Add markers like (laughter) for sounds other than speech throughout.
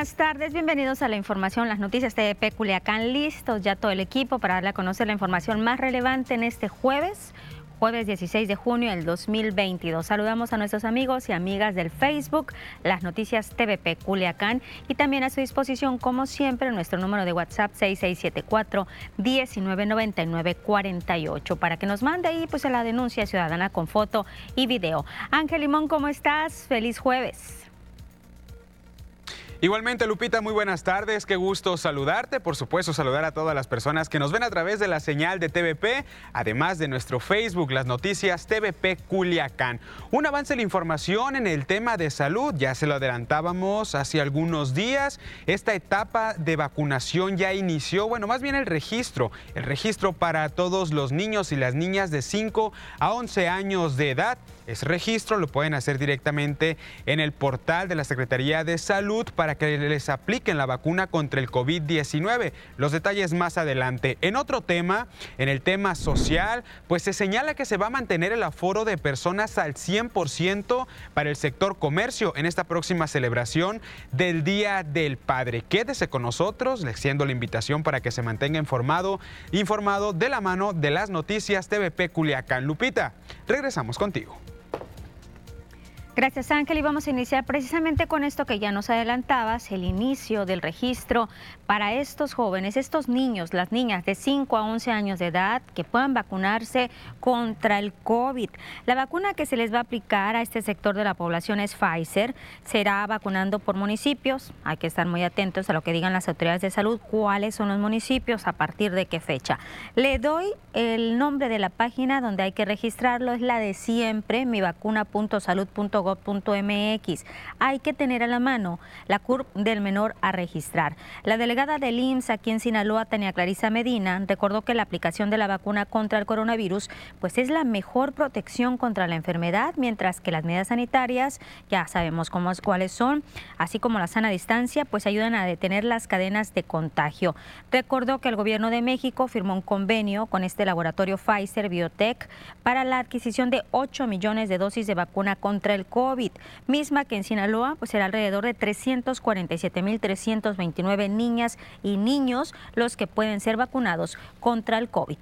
buenas tardes, bienvenidos a la información, las noticias de Culiacán, listos ya todo el equipo para darle a conocer la información más relevante en este jueves jueves 16 de junio del 2022. Saludamos a nuestros amigos y amigas del Facebook, las noticias TVP Culiacán y también a su disposición, como siempre, nuestro número de WhatsApp 6674 199948 para que nos mande ahí pues la denuncia ciudadana con foto y video. Ángel Limón, ¿cómo estás? Feliz jueves. Igualmente, Lupita, muy buenas tardes. Qué gusto saludarte. Por supuesto, saludar a todas las personas que nos ven a través de la señal de TVP, además de nuestro Facebook, las noticias TVP Culiacán. Un avance de la información en el tema de salud, ya se lo adelantábamos hace algunos días. Esta etapa de vacunación ya inició, bueno, más bien el registro, el registro para todos los niños y las niñas de 5 a 11 años de edad. Es registro, lo pueden hacer directamente en el portal de la Secretaría de Salud para que les apliquen la vacuna contra el COVID-19. Los detalles más adelante. En otro tema, en el tema social, pues se señala que se va a mantener el aforo de personas al 100% para el sector comercio en esta próxima celebración del Día del Padre. Quédese con nosotros, le extiendo la invitación para que se mantenga informado, informado de la mano de las noticias TVP Culiacán. Lupita, regresamos contigo. Gracias Ángel y vamos a iniciar precisamente con esto que ya nos adelantabas, el inicio del registro para estos jóvenes, estos niños, las niñas de 5 a 11 años de edad que puedan vacunarse contra el COVID. La vacuna que se les va a aplicar a este sector de la población es Pfizer, será vacunando por municipios, hay que estar muy atentos a lo que digan las autoridades de salud, cuáles son los municipios, a partir de qué fecha. Le doy el nombre de la página donde hay que registrarlo, es la de siempre, mivacuna.salud.gov .mx. Hay que tener a la mano la CURP del menor a registrar. La delegada del IMSS aquí en Sinaloa, Tania Clarisa Medina, recordó que la aplicación de la vacuna contra el coronavirus pues es la mejor protección contra la enfermedad, mientras que las medidas sanitarias, ya sabemos cómo, cuáles son, así como la sana distancia, pues ayudan a detener las cadenas de contagio. Recordó que el gobierno de México firmó un convenio con este laboratorio Pfizer Biotech para la adquisición de 8 millones de dosis de vacuna contra el COVID, misma que en Sinaloa pues será alrededor de 347.329 niñas y niños los que pueden ser vacunados contra el COVID.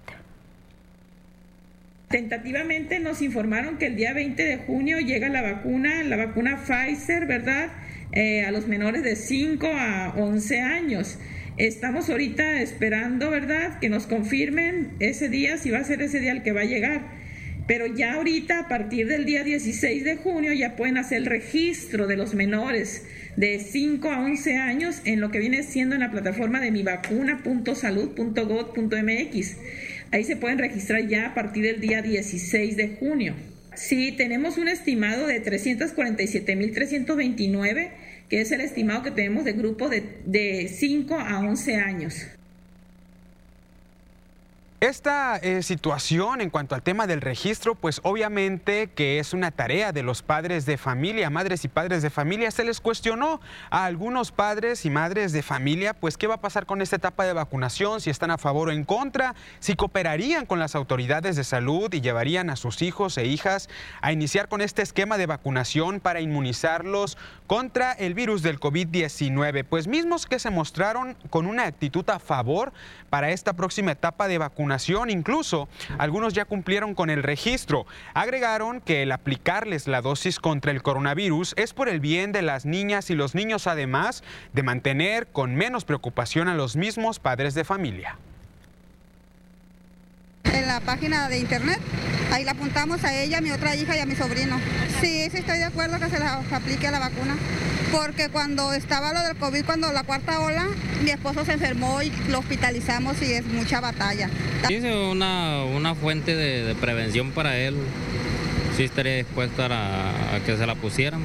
Tentativamente nos informaron que el día 20 de junio llega la vacuna, la vacuna Pfizer, ¿verdad? Eh, a los menores de 5 a 11 años. Estamos ahorita esperando, ¿verdad? Que nos confirmen ese día, si va a ser ese día el que va a llegar pero ya ahorita, a partir del día 16 de junio, ya pueden hacer el registro de los menores de 5 a 11 años en lo que viene siendo en la plataforma de mivacuna.salud.gov.mx. Ahí se pueden registrar ya a partir del día 16 de junio. Sí, tenemos un estimado de 347.329, que es el estimado que tenemos de grupo de, de 5 a 11 años. Esta eh, situación en cuanto al tema del registro, pues obviamente que es una tarea de los padres de familia, madres y padres de familia. Se les cuestionó a algunos padres y madres de familia, pues qué va a pasar con esta etapa de vacunación, si están a favor o en contra, si cooperarían con las autoridades de salud y llevarían a sus hijos e hijas a iniciar con este esquema de vacunación para inmunizarlos contra el virus del COVID-19. Pues mismos que se mostraron con una actitud a favor para esta próxima etapa de vacunación Incluso algunos ya cumplieron con el registro. Agregaron que el aplicarles la dosis contra el coronavirus es por el bien de las niñas y los niños, además de mantener con menos preocupación a los mismos padres de familia en la página de internet. Ahí la apuntamos a ella, a mi otra hija y a mi sobrino. Sí, sí estoy de acuerdo que se la aplique la vacuna. Porque cuando estaba lo del COVID, cuando la cuarta ola, mi esposo se enfermó y lo hospitalizamos y es mucha batalla. Es una, una fuente de, prevención para él sí estaría dispuesto a, que se la pusieran.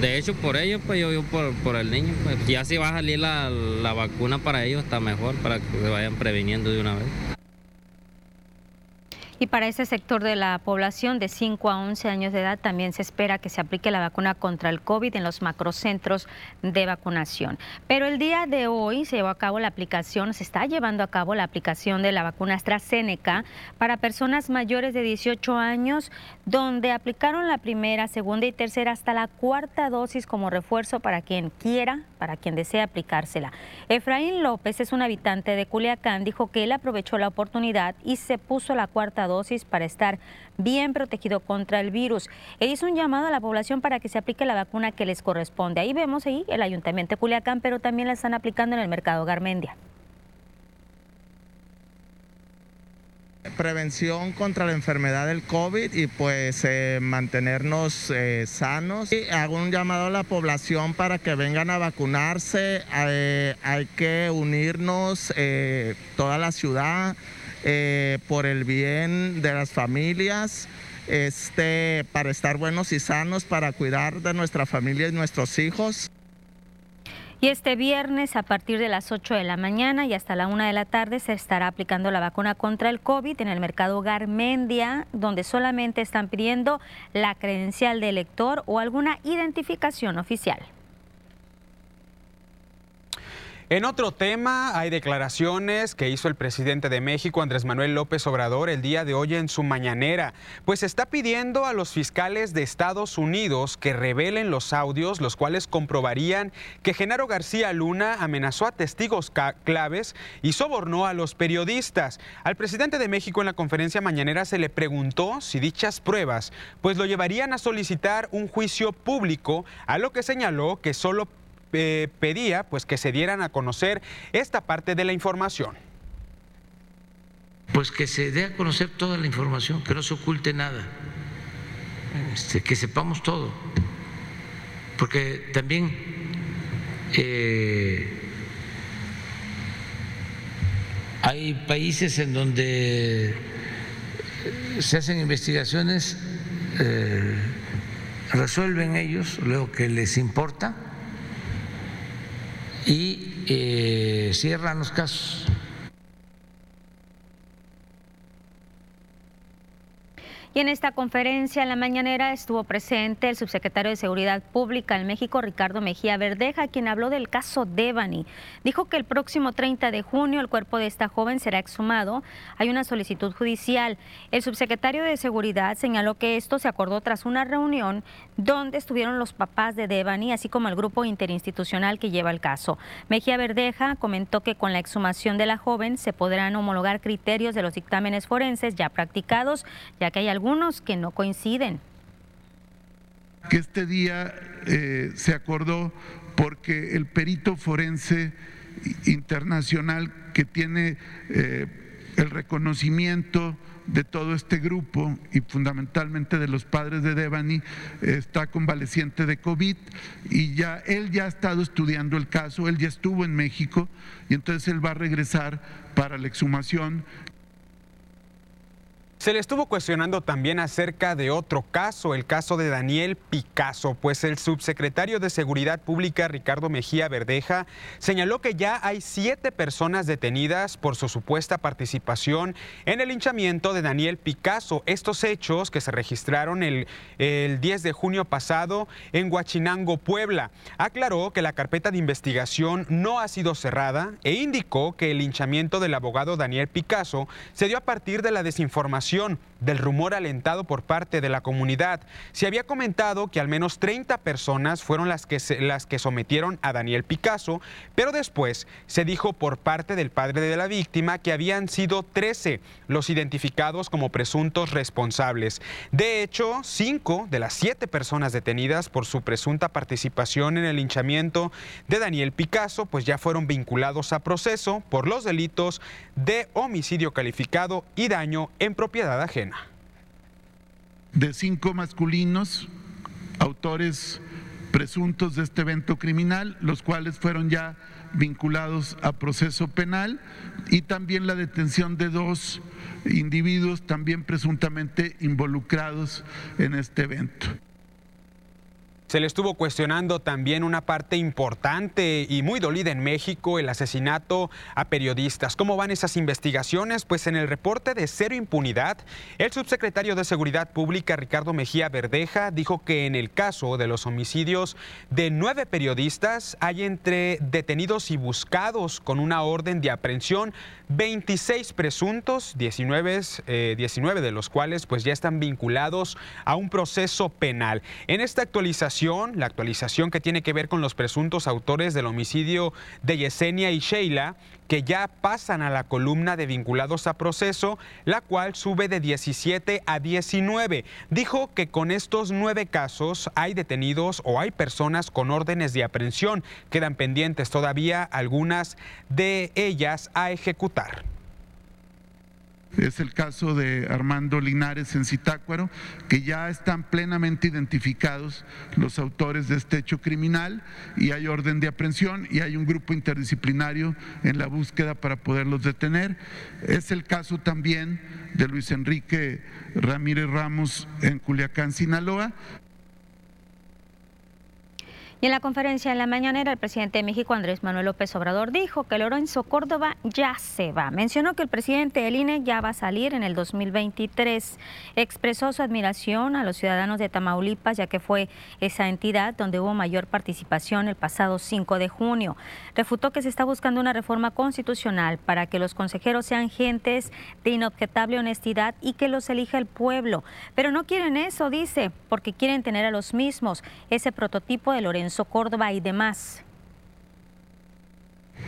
De hecho, por ellos, pues yo, por, por, el niño, pues ya si va a salir la, la vacuna para ellos, está mejor, para que se vayan previniendo de una vez. Y para ese sector de la población de 5 a 11 años de edad también se espera que se aplique la vacuna contra el COVID en los macrocentros de vacunación. Pero el día de hoy se llevó a cabo la aplicación, se está llevando a cabo la aplicación de la vacuna AstraZeneca para personas mayores de 18 años, donde aplicaron la primera, segunda y tercera hasta la cuarta dosis como refuerzo para quien quiera para quien desea aplicársela. Efraín López es un habitante de Culiacán, dijo que él aprovechó la oportunidad y se puso la cuarta dosis para estar bien protegido contra el virus. E hizo un llamado a la población para que se aplique la vacuna que les corresponde. Ahí vemos ahí el Ayuntamiento de Culiacán, pero también la están aplicando en el mercado Garmendia. Prevención contra la enfermedad del COVID y pues eh, mantenernos eh, sanos. Y hago un llamado a la población para que vengan a vacunarse. Eh, hay que unirnos toda la ciudad por el bien de las familias. Este, para estar buenos y sanos, para cuidar de nuestra familia y nuestros hijos. Y este viernes, a partir de las 8 de la mañana y hasta la 1 de la tarde, se estará aplicando la vacuna contra el COVID en el mercado Garmendia, donde solamente están pidiendo la credencial de elector o alguna identificación oficial. En otro tema, hay declaraciones que hizo el presidente de México, Andrés Manuel López Obrador, el día de hoy en su mañanera, pues está pidiendo a los fiscales de Estados Unidos que revelen los audios, los cuales comprobarían que Genaro García Luna amenazó a testigos claves y sobornó a los periodistas. Al presidente de México en la conferencia mañanera se le preguntó si dichas pruebas pues lo llevarían a solicitar un juicio público, a lo que señaló que solo pedía pues que se dieran a conocer esta parte de la información. Pues que se dé a conocer toda la información, que no se oculte nada, este, que sepamos todo, porque también eh, hay países en donde se hacen investigaciones, eh, resuelven ellos lo que les importa y eh, cierran los casos. Y en esta conferencia en la mañanera estuvo presente el subsecretario de Seguridad Pública en México, Ricardo Mejía Verdeja, quien habló del caso Devani. Dijo que el próximo 30 de junio el cuerpo de esta joven será exhumado. Hay una solicitud judicial. El subsecretario de Seguridad señaló que esto se acordó tras una reunión donde estuvieron los papás de Devani, así como el grupo interinstitucional que lleva el caso. Mejía Verdeja comentó que con la exhumación de la joven se podrán homologar criterios de los dictámenes forenses ya practicados, ya que hay algunos algunos que no coinciden. Que este día eh, se acordó porque el perito forense internacional que tiene eh, el reconocimiento de todo este grupo y fundamentalmente de los padres de Devani está convaleciente de COVID y ya él ya ha estado estudiando el caso, él ya estuvo en México y entonces él va a regresar para la exhumación se le estuvo cuestionando también acerca de otro caso, el caso de Daniel Picasso, pues el subsecretario de Seguridad Pública, Ricardo Mejía Verdeja, señaló que ya hay siete personas detenidas por su supuesta participación en el hinchamiento de Daniel Picasso. Estos hechos que se registraron el, el 10 de junio pasado en Huachinango, Puebla. Aclaró que la carpeta de investigación no ha sido cerrada e indicó que el hinchamiento del abogado Daniel Picasso se dio a partir de la desinformación del rumor alentado por parte de la comunidad. Se había comentado que al menos 30 personas fueron las que, las que sometieron a Daniel Picasso, pero después se dijo por parte del padre de la víctima que habían sido 13 los identificados como presuntos responsables. De hecho, cinco de las siete personas detenidas por su presunta participación en el linchamiento de Daniel Picasso, pues ya fueron vinculados a proceso por los delitos de homicidio calificado y daño en propiedad ajena. De cinco masculinos, autores presuntos de este evento criminal, los cuales fueron ya vinculados a proceso penal y también la detención de dos individuos también presuntamente involucrados en este evento. Se le estuvo cuestionando también una parte importante y muy dolida en México, el asesinato a periodistas. ¿Cómo van esas investigaciones? Pues en el reporte de cero impunidad, el subsecretario de Seguridad Pública, Ricardo Mejía Verdeja, dijo que en el caso de los homicidios de nueve periodistas hay entre detenidos y buscados con una orden de aprehensión 26 presuntos, 19, 19 eh, de los cuales pues ya están vinculados a un proceso penal. En esta actualización, la actualización que tiene que ver con los presuntos autores del homicidio de Yesenia y Sheila, que ya pasan a la columna de vinculados a proceso, la cual sube de 17 a 19. Dijo que con estos nueve casos hay detenidos o hay personas con órdenes de aprehensión. Quedan pendientes todavía algunas de ellas a ejecutar. Es el caso de Armando Linares en Zitácuaro, que ya están plenamente identificados los autores de este hecho criminal y hay orden de aprehensión y hay un grupo interdisciplinario en la búsqueda para poderlos detener. Es el caso también de Luis Enrique Ramírez Ramos en Culiacán, Sinaloa. Y en la conferencia en la mañanera, el presidente de México, Andrés Manuel López Obrador, dijo que Lorenzo Córdoba ya se va. Mencionó que el presidente del INE ya va a salir en el 2023. Expresó su admiración a los ciudadanos de Tamaulipas, ya que fue esa entidad donde hubo mayor participación el pasado 5 de junio. Refutó que se está buscando una reforma constitucional para que los consejeros sean gentes de inobjetable honestidad y que los elija el pueblo. Pero no quieren eso, dice, porque quieren tener a los mismos, ese prototipo de Lorenzo Córdoba y demás.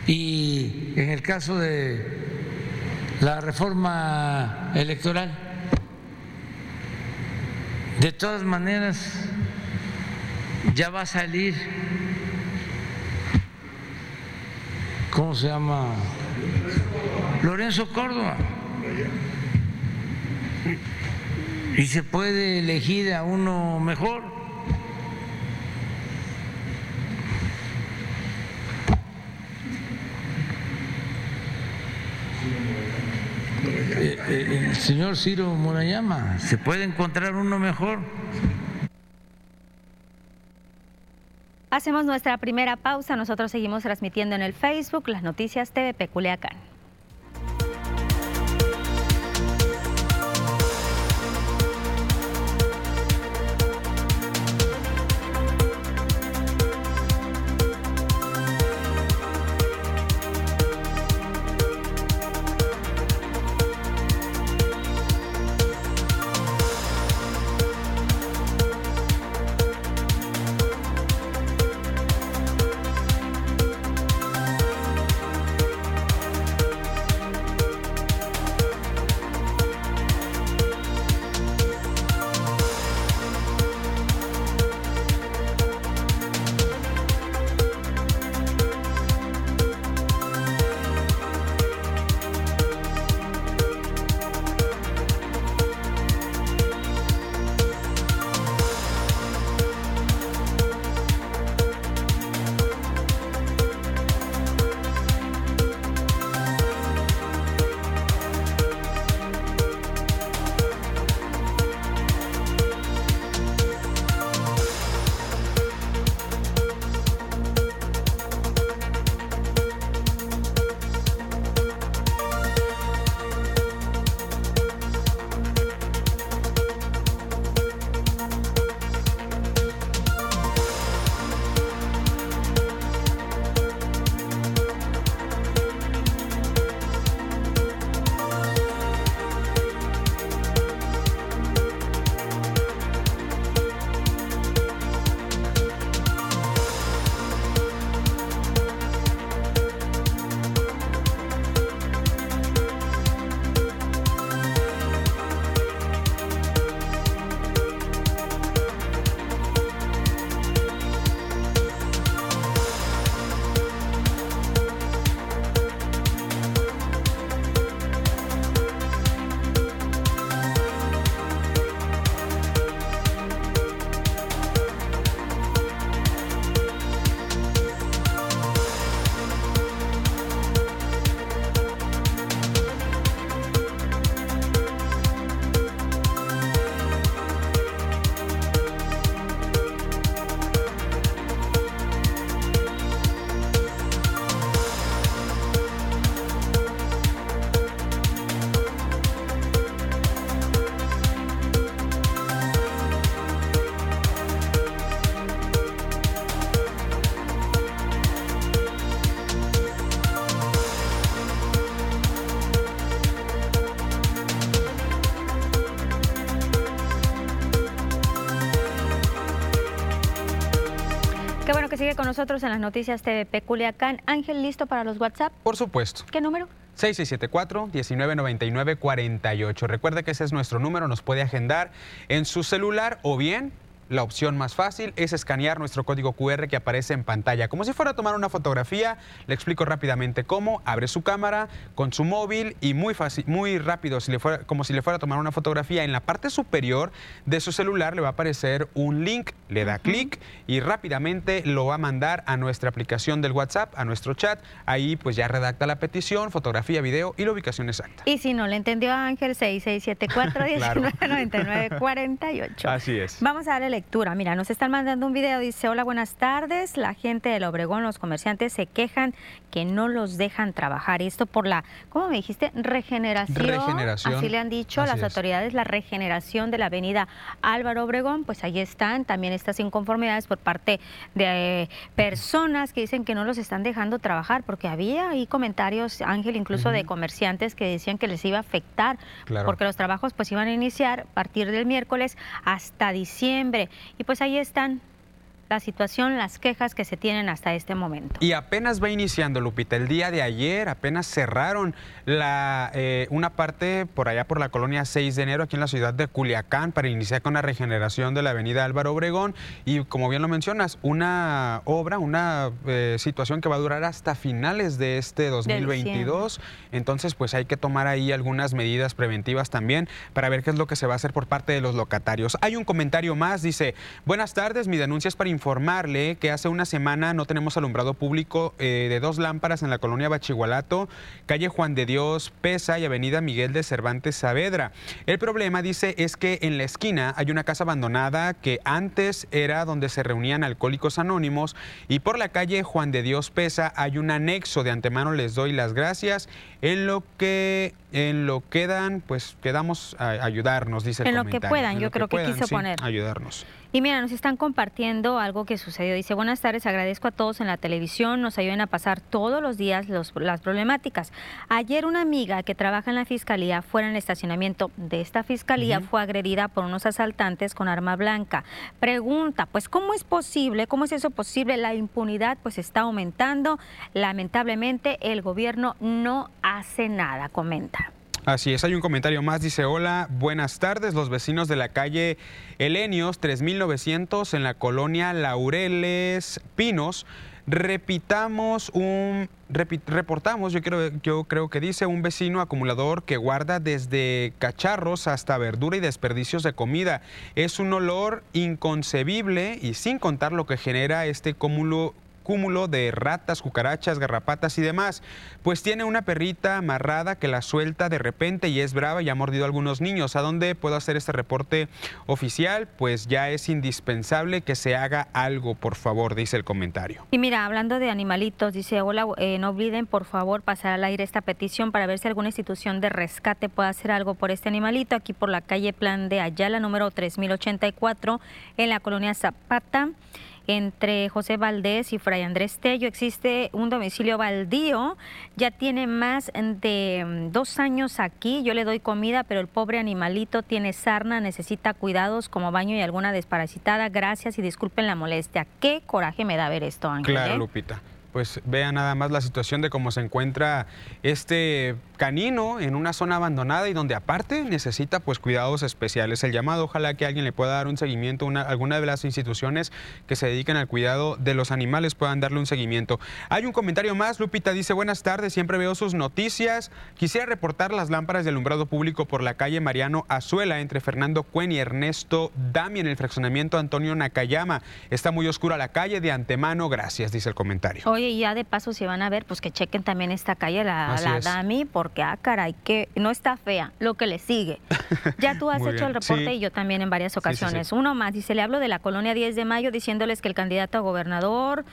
Y en el caso de la reforma electoral, de todas maneras, ya va a salir, ¿cómo se llama? Lorenzo Córdoba. Y se puede elegir a uno mejor. Eh, eh, el señor Ciro Murayama, ¿se puede encontrar uno mejor? Hacemos nuestra primera pausa. Nosotros seguimos transmitiendo en el Facebook las noticias TVP Culiacán. Sigue con nosotros en las noticias TVP Culiacán. Ángel, ¿listo para los WhatsApp? Por supuesto. ¿Qué número? 6674-1999-48. Recuerde que ese es nuestro número, nos puede agendar en su celular o bien la opción más fácil es escanear nuestro código QR que aparece en pantalla. Como si fuera a tomar una fotografía, le explico rápidamente cómo. Abre su cámara con su móvil y muy fácil, muy rápido, si le fuera, como si le fuera a tomar una fotografía. En la parte superior de su celular le va a aparecer un link, le da clic y rápidamente lo va a mandar a nuestra aplicación del WhatsApp, a nuestro chat. Ahí pues ya redacta la petición, fotografía, video y la ubicación exacta. Y si no le entendió a Ángel, 6674 48 (laughs) Así es. Vamos a darle Mira, nos están mandando un video, dice, hola, buenas tardes. La gente del Obregón, los comerciantes se quejan que no los dejan trabajar. Y esto por la, ¿cómo me dijiste? Regeneración. Regeneración. Así le han dicho las autoridades, la regeneración de la avenida Álvaro Obregón. Pues ahí están también estas inconformidades por parte de eh, personas que dicen que no los están dejando trabajar, porque había ahí comentarios, Ángel, incluso de comerciantes que decían que les iba a afectar, porque los trabajos pues iban a iniciar a partir del miércoles hasta diciembre. Y pues ahí están la situación, las quejas que se tienen hasta este momento. Y apenas va iniciando, Lupita. El día de ayer apenas cerraron la, eh, una parte por allá por la colonia 6 de enero, aquí en la ciudad de Culiacán, para iniciar con la regeneración de la avenida Álvaro Obregón. Y como bien lo mencionas, una obra, una eh, situación que va a durar hasta finales de este 2022. Entonces, pues hay que tomar ahí algunas medidas preventivas también para ver qué es lo que se va a hacer por parte de los locatarios. Hay un comentario más, dice, buenas tardes, mi denuncia es para informarle que hace una semana no tenemos alumbrado público eh, de dos lámparas en la colonia Bachigualato, calle Juan de Dios Pesa y avenida Miguel de Cervantes Saavedra. El problema, dice, es que en la esquina hay una casa abandonada que antes era donde se reunían alcohólicos anónimos y por la calle Juan de Dios Pesa hay un anexo. De antemano les doy las gracias. En lo que en lo quedan, pues quedamos a ayudarnos, dice el En lo que puedan, yo creo que, quiso poner. Ayudarnos. Y mira, nos están compartiendo algo que sucedió. Dice, buenas tardes, agradezco a todos en la televisión, nos ayudan a pasar todos los días las problemáticas. Ayer una amiga que trabaja en la fiscalía fuera en el estacionamiento de esta fiscalía fue agredida por unos asaltantes con arma blanca. Pregunta, pues ¿cómo es posible? ¿Cómo es eso posible? La impunidad pues está aumentando. Lamentablemente el gobierno no hace nada, comenta. Así es, hay un comentario más, dice, hola, buenas tardes, los vecinos de la calle Elenios 3900 en la colonia Laureles Pinos. Repitamos un, reportamos, yo creo, yo creo que dice un vecino acumulador que guarda desde cacharros hasta verdura y desperdicios de comida. Es un olor inconcebible y sin contar lo que genera este cúmulo cúmulo de ratas, cucarachas, garrapatas y demás. Pues tiene una perrita amarrada que la suelta de repente y es brava y ha mordido algunos niños. ¿A dónde puedo hacer este reporte oficial? Pues ya es indispensable que se haga algo, por favor, dice el comentario. Y mira, hablando de animalitos, dice, hola, eh, no olviden por favor pasar al aire esta petición para ver si alguna institución de rescate puede hacer algo por este animalito, aquí por la calle Plan de Ayala, número 3084, en la colonia Zapata entre José Valdés y Fray Andrés Tello. Existe un domicilio baldío, ya tiene más de mm, dos años aquí. Yo le doy comida, pero el pobre animalito tiene sarna, necesita cuidados como baño y alguna desparasitada. Gracias y disculpen la molestia. Qué coraje me da ver esto, Ángel. Claro, ¿eh? Lupita pues vea nada más la situación de cómo se encuentra este canino en una zona abandonada y donde aparte necesita pues cuidados especiales. El llamado, ojalá que alguien le pueda dar un seguimiento, una, alguna de las instituciones que se dediquen al cuidado de los animales puedan darle un seguimiento. Hay un comentario más, Lupita dice, buenas tardes, siempre veo sus noticias. Quisiera reportar las lámparas de alumbrado público por la calle Mariano Azuela entre Fernando Cuen y Ernesto Dami en el fraccionamiento Antonio Nakayama. Está muy oscura la calle, de antemano, gracias, dice el comentario. Oye, y ya de paso si van a ver, pues que chequen también esta calle, la, la Dami, porque, ah, caray, que no está fea, lo que le sigue. (laughs) Ya tú has hecho el reporte y yo también en varias ocasiones. Uno más, dice, le hablo de la colonia 10 de mayo diciéndoles que el candidato a gobernador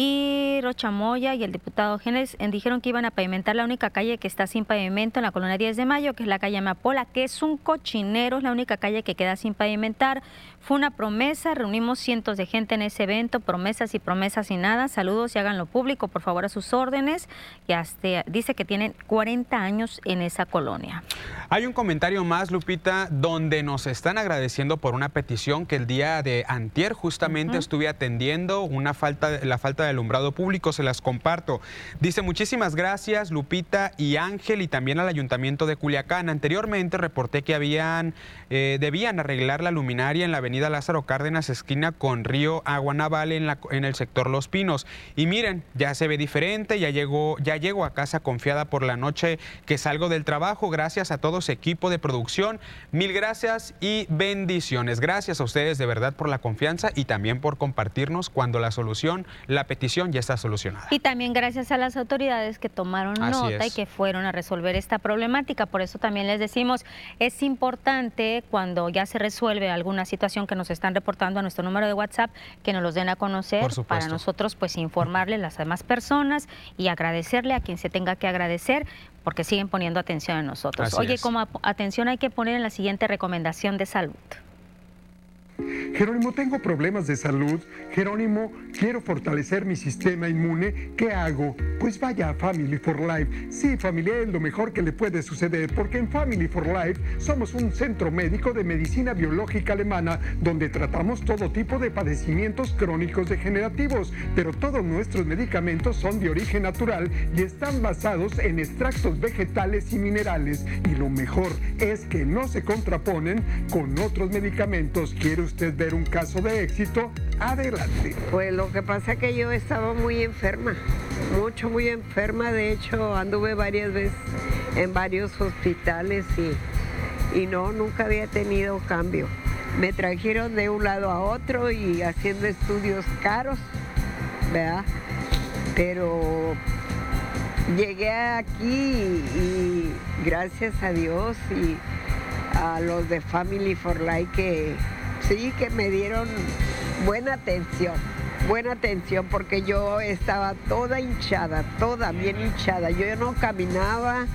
y Rochamoya y el diputado Genes dijeron que iban a pavimentar la única calle que está sin pavimento en la colonia 10 de Mayo, que es la calle Amapola, que es un cochinero, es la única calle que queda sin pavimentar. Fue una promesa, reunimos cientos de gente en ese evento, promesas y promesas y nada. Saludos y háganlo público, por favor, a sus órdenes. Y hasta, dice que tienen 40 años en esa colonia. Hay un comentario más, Lupita, donde nos están agradeciendo por una petición que el día de antier justamente estuve atendiendo, una falta, la falta de alumbrado público, se las comparto. Dice, muchísimas gracias, Lupita y Ángel, y también al Ayuntamiento de Culiacán. Anteriormente reporté que habían, eh, debían arreglar la luminaria en la avenida Lázaro Cárdenas, esquina con Río Agua Naval en, la, en el sector Los Pinos. Y miren, ya se ve diferente, ya llego, ya llego a casa confiada por la noche que salgo del trabajo. Gracias a todos equipo de producción. Mil gracias y bendiciones. Gracias a ustedes de verdad por la confianza y también por compartirnos cuando la solución, la petición ya está solucionada. Y también gracias a las autoridades que tomaron nota y que fueron a resolver esta problemática. Por eso también les decimos, es importante cuando ya se resuelve alguna situación que nos están reportando a nuestro número de WhatsApp, que nos los den a conocer para nosotros pues informarle a las demás personas y agradecerle a quien se tenga que agradecer porque siguen poniendo atención a nosotros. Oye, como atención hay que poner en la siguiente recomendación de salud. Jerónimo, tengo problemas de salud. Jerónimo, quiero fortalecer mi sistema inmune. ¿Qué hago? Pues vaya a Family for Life. Sí, familia es lo mejor que le puede suceder porque en Family for Life somos un centro médico de medicina biológica alemana donde tratamos todo tipo de padecimientos crónicos degenerativos, pero todos nuestros medicamentos son de origen natural y están basados en extractos vegetales y minerales. Y lo mejor es que no se contraponen con otros medicamentos. ¿Quiere usted ver un caso de éxito? Adelante. Pues lo que pasa es que yo estaba muy enferma, mucho, muy enferma. De hecho, anduve varias veces en varios hospitales y, y no, nunca había tenido cambio. Me trajeron de un lado a otro y haciendo estudios caros, ¿verdad? Pero llegué aquí y, gracias a Dios y a los de Family for Life que sí, que me dieron buena atención, buena atención porque yo estaba toda hinchada, toda bien hinchada. Yo no caminaba,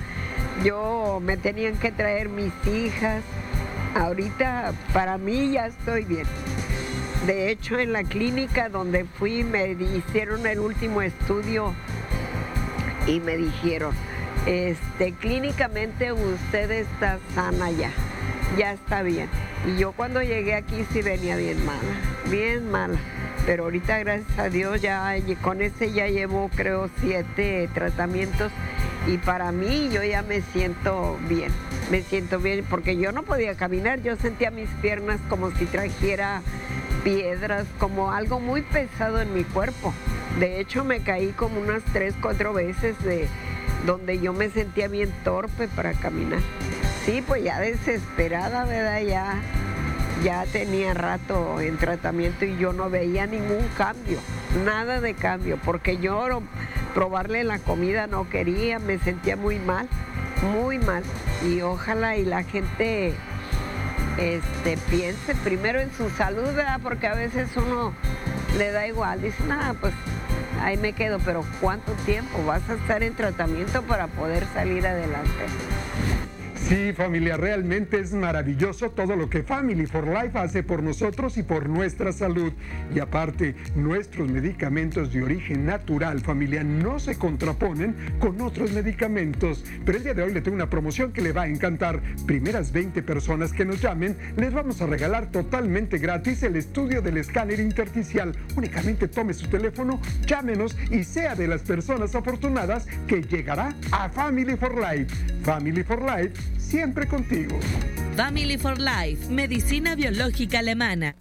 yo me tenían que traer mis hijas. Ahorita para mí ya estoy bien. De hecho, en la clínica donde fui me hicieron el último estudio y me dijeron, este, clínicamente usted está sana ya, ya está bien. Y yo cuando llegué aquí sí venía bien mala, bien mala. Pero ahorita gracias a Dios ya con ese ya llevo creo siete tratamientos y para mí yo ya me siento bien, me siento bien porque yo no podía caminar, yo sentía mis piernas como si trajera piedras, como algo muy pesado en mi cuerpo. De hecho me caí como unas tres, cuatro veces de donde yo me sentía bien torpe para caminar. Sí, pues ya desesperada, ¿verdad? Ya, ya tenía rato en tratamiento y yo no veía ningún cambio, nada de cambio, porque yo probarle la comida no quería, me sentía muy mal, muy mal. Y ojalá y la gente este, piense primero en su salud, ¿verdad? porque a veces uno le da igual, dice, nada, pues ahí me quedo, pero ¿cuánto tiempo vas a estar en tratamiento para poder salir adelante? Sí, familia, realmente es maravilloso todo lo que Family for Life hace por nosotros y por nuestra salud. Y aparte, nuestros medicamentos de origen natural, familia, no se contraponen con otros medicamentos. Pero el día de hoy le tengo una promoción que le va a encantar. Primeras 20 personas que nos llamen, les vamos a regalar totalmente gratis el estudio del escáner intersticial. Únicamente tome su teléfono, llámenos y sea de las personas afortunadas que llegará a Family for Life. Family for Life siempre contigo. Family for Life, medicina biológica alemana.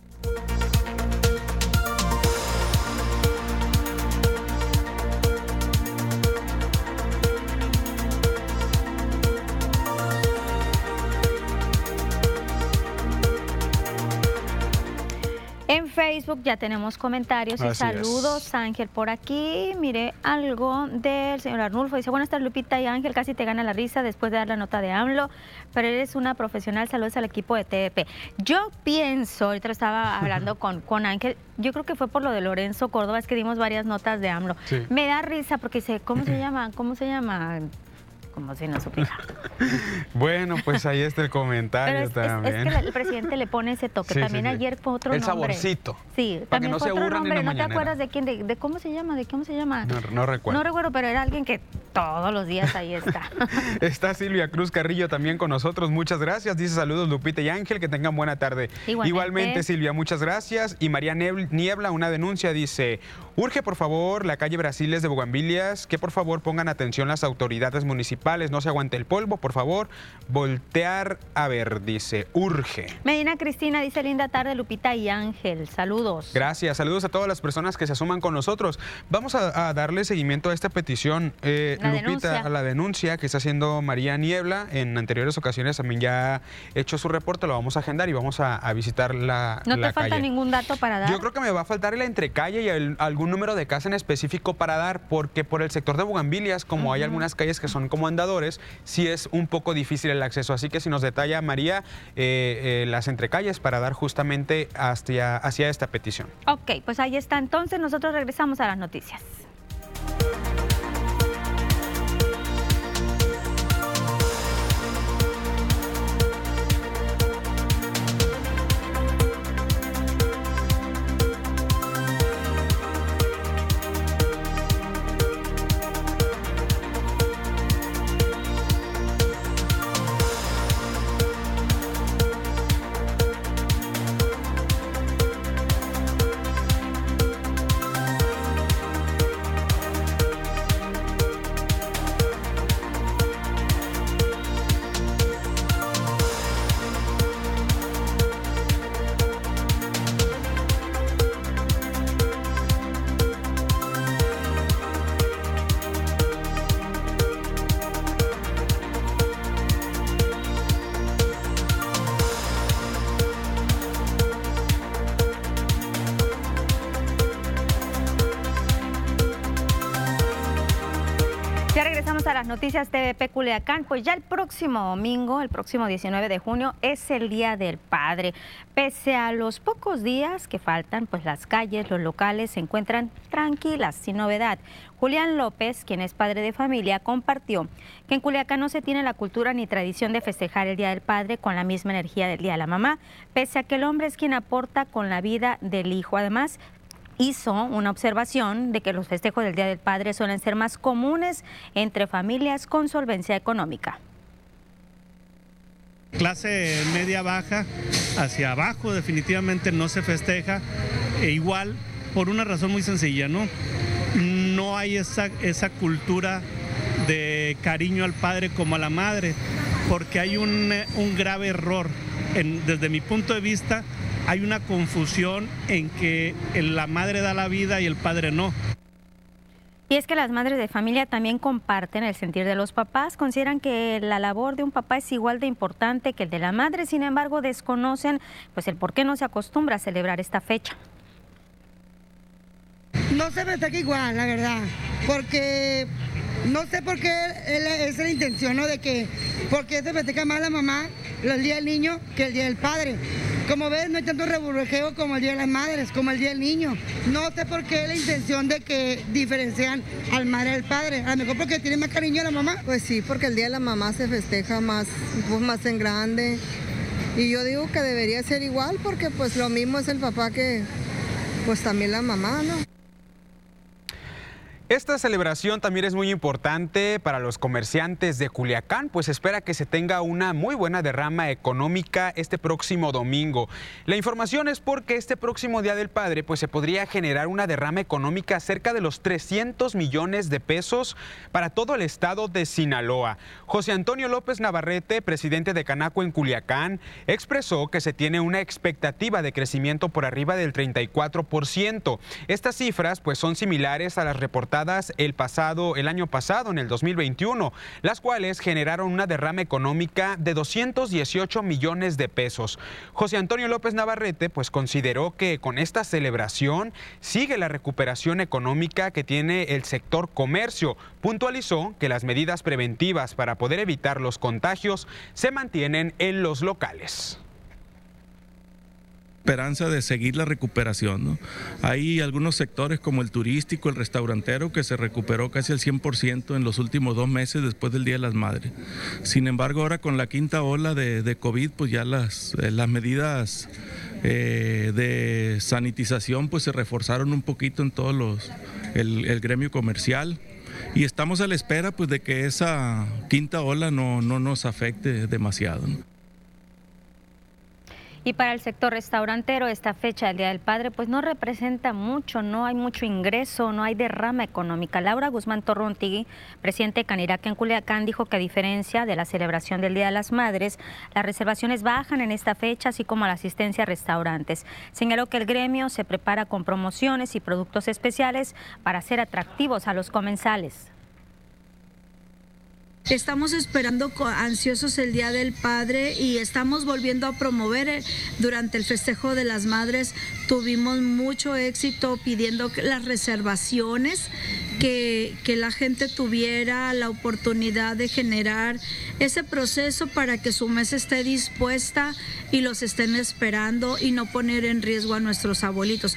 En Facebook ya tenemos comentarios y Así saludos. es. Ángel por aquí. Mire algo del señor Arnulfo. Dice, buenas tardes Lupita y Ángel. Casi te gana la risa después de dar la nota de AMLO, pero eres una profesional. Saludos al equipo de TVP. Yo pienso, ahorita estaba (laughs) hablando con, con Ángel, yo creo que fue por lo de Lorenzo Córdoba, es que dimos varias notas de AMLO. Sí. Me da risa porque dice, ¿cómo se (clears throat) llama? ¿Cómo se llama? Como si no supiera. (laughs) Bueno, pues ahí está el comentario es- también. es que el presidente le pone ese toque. Sí, también sí. ayer fue otro El nombre. saborcito. Sí, Para que también no fue se otro aburran en la nombre. ¿No te acuerdas de quién? De, de cómo se llama? ¿De cómo se llama? No, no recuerdo. No recuerdo, pero era alguien que todos los días ahí está. (laughs) Está Silvia Cruz Carrillo también con nosotros. Muchas gracias. Dice saludos Lupita y Ángel. Que tengan buena tarde. Igualmente. Silvia, muchas gracias. Y María Niebla, una denuncia, dice, urge por favor la calle Brasiles de Bogambilias, que por favor pongan atención las autoridades municipales. No se aguante el polvo, por favor. Voltear a ver, dice, urge. Medina Cristina dice linda tarde, Lupita y Ángel. Saludos. Gracias, saludos a todas las personas que se suman con nosotros. Vamos a, a darle seguimiento a esta petición, eh, Lupita, denuncia. a la denuncia que está haciendo María Niebla. En anteriores ocasiones también ya ha hecho su reporte, lo vamos a agendar y vamos a, a visitar la, ¿No la te falta calle. ningún dato para dar? Yo creo que me va a faltar la entrecalle y el- algún número de casa en específico para dar, porque por el sector de Bugambilias, como hay algunas calles que son como andadores, sí es un poco difícil el acceso. Así que si nos detalla María eh, eh, las entrecalles para dar justamente hacia, hacia esta petición. Ok, pues ahí está. Entonces nosotros regresamos a las noticias. Noticias TVP Culiacán. Pues ya el próximo domingo, el próximo 19 de junio, es el Día del Padre. Pese a los pocos días que faltan, pues las calles, los locales se encuentran tranquilas, sin novedad. Julián López, quien es padre de familia, compartió que en Culiacán no se tiene la cultura ni tradición de festejar el Día del Padre con la misma energía del Día de la Mamá, pese a que el hombre es quien aporta con la vida del hijo. Además, hizo una observación de que los festejos del Día del Padre suelen ser más comunes entre familias con solvencia económica. clase media baja hacia abajo definitivamente no se festeja e igual por una razón muy sencilla, ¿no? No hay esa, esa cultura de cariño al padre como a la madre, porque hay un, un grave error. Desde mi punto de vista, hay una confusión en que la madre da la vida y el padre no. Y es que las madres de familia también comparten el sentir de los papás, consideran que la labor de un papá es igual de importante que el de la madre, sin embargo desconocen pues el por qué no se acostumbra a celebrar esta fecha. No se festeja igual, la verdad, porque no sé por qué es la intención, ¿no? De que, ¿por qué se festeja más la mamá el día del niño que el día del padre? Como ves, no hay tanto reburrejeo como el día de las madres, como el día del niño. No sé por qué la intención de que diferencian al madre y al padre. A lo mejor porque tiene más cariño a la mamá. Pues sí, porque el día de la mamá se festeja más, pues más en grande. Y yo digo que debería ser igual porque pues lo mismo es el papá que pues también la mamá, ¿no? Esta celebración también es muy importante para los comerciantes de Culiacán, pues espera que se tenga una muy buena derrama económica este próximo domingo. La información es porque este próximo Día del Padre pues se podría generar una derrama económica cerca de los 300 millones de pesos para todo el estado de Sinaloa. José Antonio López Navarrete, presidente de Canaco en Culiacán, expresó que se tiene una expectativa de crecimiento por arriba del 34%. Estas cifras pues son similares a las reportadas el pasado, el año pasado, en el 2021, las cuales generaron una derrama económica de 218 millones de pesos. José Antonio López Navarrete, pues consideró que con esta celebración sigue la recuperación económica que tiene el sector comercio. Puntualizó que las medidas preventivas para poder evitar los contagios se mantienen en los locales esperanza de seguir la recuperación. Hay algunos sectores como el turístico, el restaurantero, que se recuperó casi al 100% en los últimos dos meses después del Día de las Madres. Sin embargo, ahora con la quinta ola de, COVID, pues ya las, eh, las medidas eh, de sanitización pues se reforzaron un poquito en todos los, el, gremio comercial y estamos a la espera pues de que esa quinta ola no, no nos afecte demasiado. Y para el sector restaurantero, esta fecha del Día del Padre, pues no representa mucho, no hay mucho ingreso, no hay derrama económica. Laura Guzmán Torrontigui, presidente de Canirac en Culiacán, dijo que a diferencia de la celebración del Día de las Madres, las reservaciones bajan en esta fecha, así como la asistencia a restaurantes. Señaló que el gremio se prepara con promociones y productos especiales para ser atractivos a los comensales. Estamos esperando ansiosos el Día del Padre y estamos volviendo a promover eh, durante el festejo de las madres. Tuvimos mucho éxito pidiendo las reservaciones, que, que la gente tuviera la oportunidad de generar ese proceso para que su mesa esté dispuesta y los estén esperando y no poner en riesgo a nuestros abuelitos.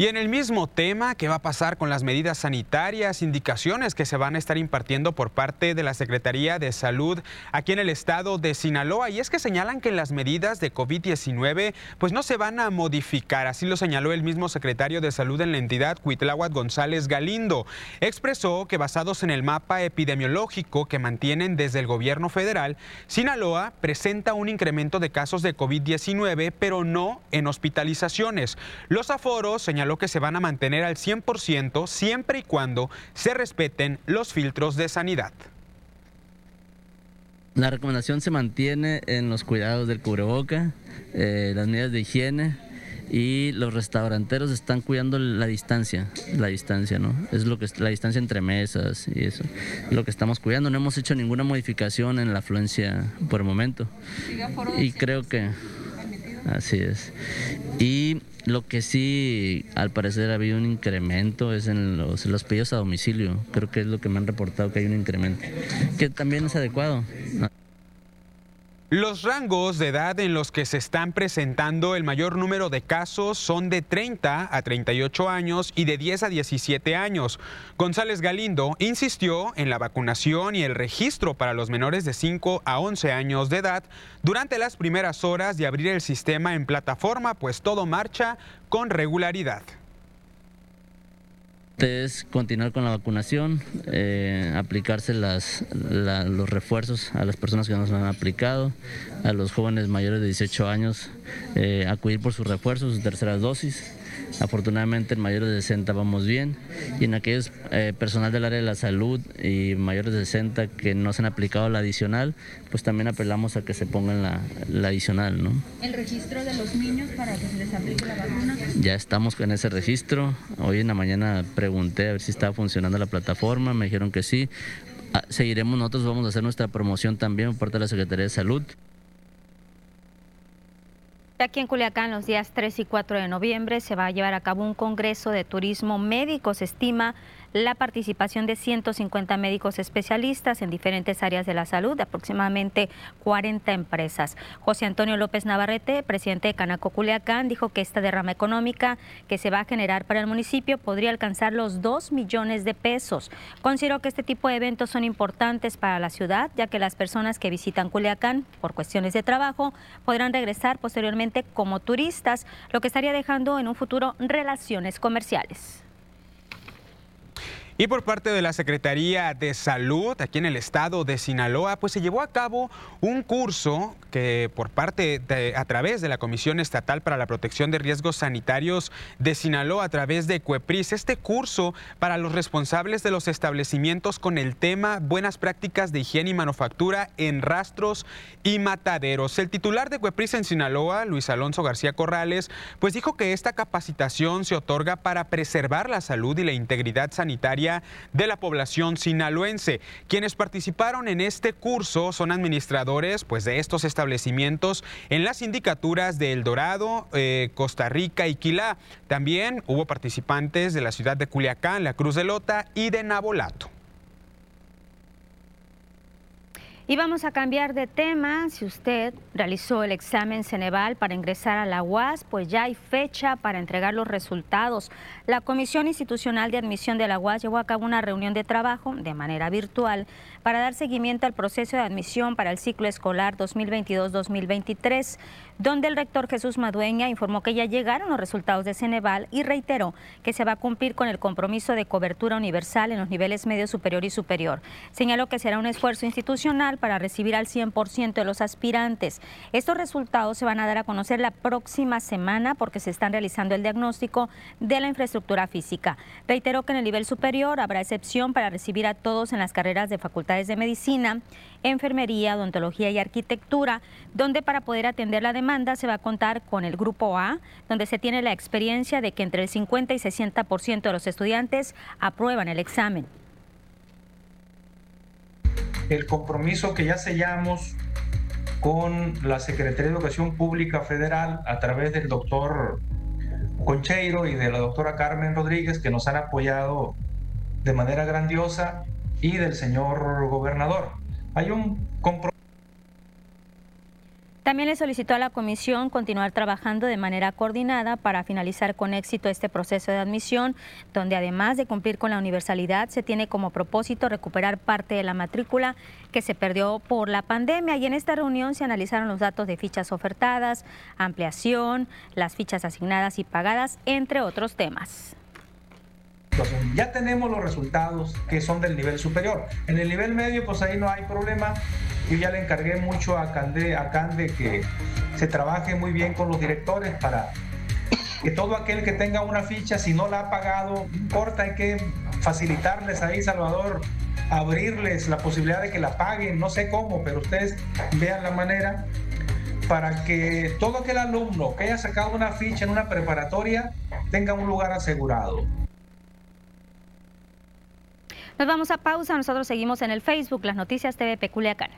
Y en el mismo tema, ¿qué va a pasar con las medidas sanitarias, indicaciones que se van a estar impartiendo por parte de la Secretaría de Salud aquí en el estado de Sinaloa? Y es que señalan que las medidas de COVID-19 pues no se van a modificar, así lo señaló el mismo secretario de Salud en la entidad, Cuitláhuac González Galindo. Expresó que basados en el mapa epidemiológico que mantienen desde el gobierno federal, Sinaloa presenta un incremento de casos de COVID-19, pero no en hospitalizaciones. Los aforos señaló lo que se van a mantener al 100% siempre y cuando se respeten los filtros de sanidad. La recomendación se mantiene en los cuidados del cubreboca, eh, las medidas de higiene y los restauranteros están cuidando la distancia, la distancia, ¿no? Es lo que la distancia entre mesas y eso, lo que estamos cuidando. No hemos hecho ninguna modificación en la afluencia por el momento. Y creo que así es. Y lo que sí, al parecer, ha habido un incremento es en los, los pedidos a domicilio. Creo que es lo que me han reportado que hay un incremento, que también es adecuado. Los rangos de edad en los que se están presentando el mayor número de casos son de 30 a 38 años y de 10 a 17 años. González Galindo insistió en la vacunación y el registro para los menores de 5 a 11 años de edad durante las primeras horas de abrir el sistema en plataforma, pues todo marcha con regularidad es continuar con la vacunación, eh, aplicarse las, los refuerzos a las personas que nos han aplicado, a los jóvenes mayores de 18 años, eh, acudir por sus refuerzos, sus terceras dosis. Afortunadamente en mayores de 60 vamos bien y en aquellos eh, personal del área de la salud y mayores de 60 que no se han aplicado la adicional, pues también apelamos a que se pongan la, la adicional. ¿no? ¿El registro de los niños para que se les aplique la vacuna? Ya estamos con ese registro. Hoy en la mañana pregunté a ver si estaba funcionando la plataforma, me dijeron que sí. Ah, seguiremos, nosotros vamos a hacer nuestra promoción también por parte de la Secretaría de Salud. Aquí en Culiacán, los días 3 y 4 de noviembre, se va a llevar a cabo un congreso de turismo médico. Se estima la participación de 150 médicos especialistas en diferentes áreas de la salud, de aproximadamente 40 empresas. José Antonio López Navarrete, presidente de Canaco Culiacán, dijo que esta derrama económica que se va a generar para el municipio podría alcanzar los 2 millones de pesos. Considero que este tipo de eventos son importantes para la ciudad, ya que las personas que visitan Culiacán por cuestiones de trabajo podrán regresar posteriormente como turistas, lo que estaría dejando en un futuro relaciones comerciales. Y por parte de la Secretaría de Salud aquí en el estado de Sinaloa, pues se llevó a cabo un curso que por parte de, a través de la Comisión Estatal para la Protección de Riesgos Sanitarios de Sinaloa a través de CUEPRIS, este curso para los responsables de los establecimientos con el tema Buenas prácticas de higiene y manufactura en rastros y mataderos. El titular de CUEPRIS en Sinaloa, Luis Alonso García Corrales, pues dijo que esta capacitación se otorga para preservar la salud y la integridad sanitaria de la población sinaloense. Quienes participaron en este curso son administradores pues, de estos establecimientos en las sindicaturas de El Dorado, eh, Costa Rica y Quilá. También hubo participantes de la ciudad de Culiacán, La Cruz de Lota y de Nabolato. Y vamos a cambiar de tema. Si usted realizó el examen Ceneval para ingresar a la UAS, pues ya hay fecha para entregar los resultados. La Comisión Institucional de Admisión de la UAS llevó a cabo una reunión de trabajo de manera virtual para dar seguimiento al proceso de admisión para el ciclo escolar 2022-2023, donde el rector Jesús Madueña informó que ya llegaron los resultados de Ceneval y reiteró que se va a cumplir con el compromiso de cobertura universal en los niveles medio superior y superior. Señaló que será un esfuerzo institucional para recibir al 100% de los aspirantes. Estos resultados se van a dar a conocer la próxima semana porque se están realizando el diagnóstico de la infraestructura física. Reiteró que en el nivel superior habrá excepción para recibir a todos en las carreras de facultades de medicina, enfermería, odontología y arquitectura, donde para poder atender la demanda se va a contar con el grupo A, donde se tiene la experiencia de que entre el 50 y 60% de los estudiantes aprueban el examen el compromiso que ya sellamos con la Secretaría de Educación Pública Federal a través del doctor Concheiro y de la doctora Carmen Rodríguez que nos han apoyado de manera grandiosa y del señor gobernador. Hay un compromiso también le solicitó a la comisión continuar trabajando de manera coordinada para finalizar con éxito este proceso de admisión, donde además de cumplir con la universalidad, se tiene como propósito recuperar parte de la matrícula que se perdió por la pandemia. Y en esta reunión se analizaron los datos de fichas ofertadas, ampliación, las fichas asignadas y pagadas, entre otros temas. Ya tenemos los resultados que son del nivel superior. En el nivel medio, pues ahí no hay problema. Yo ya le encargué mucho a Cande, a Cande que se trabaje muy bien con los directores para que todo aquel que tenga una ficha, si no la ha pagado, no importa, hay que facilitarles ahí, Salvador, abrirles la posibilidad de que la paguen, no sé cómo, pero ustedes vean la manera para que todo aquel alumno que haya sacado una ficha en una preparatoria tenga un lugar asegurado. Nos vamos a pausa, nosotros seguimos en el Facebook, las noticias TV Culiacán.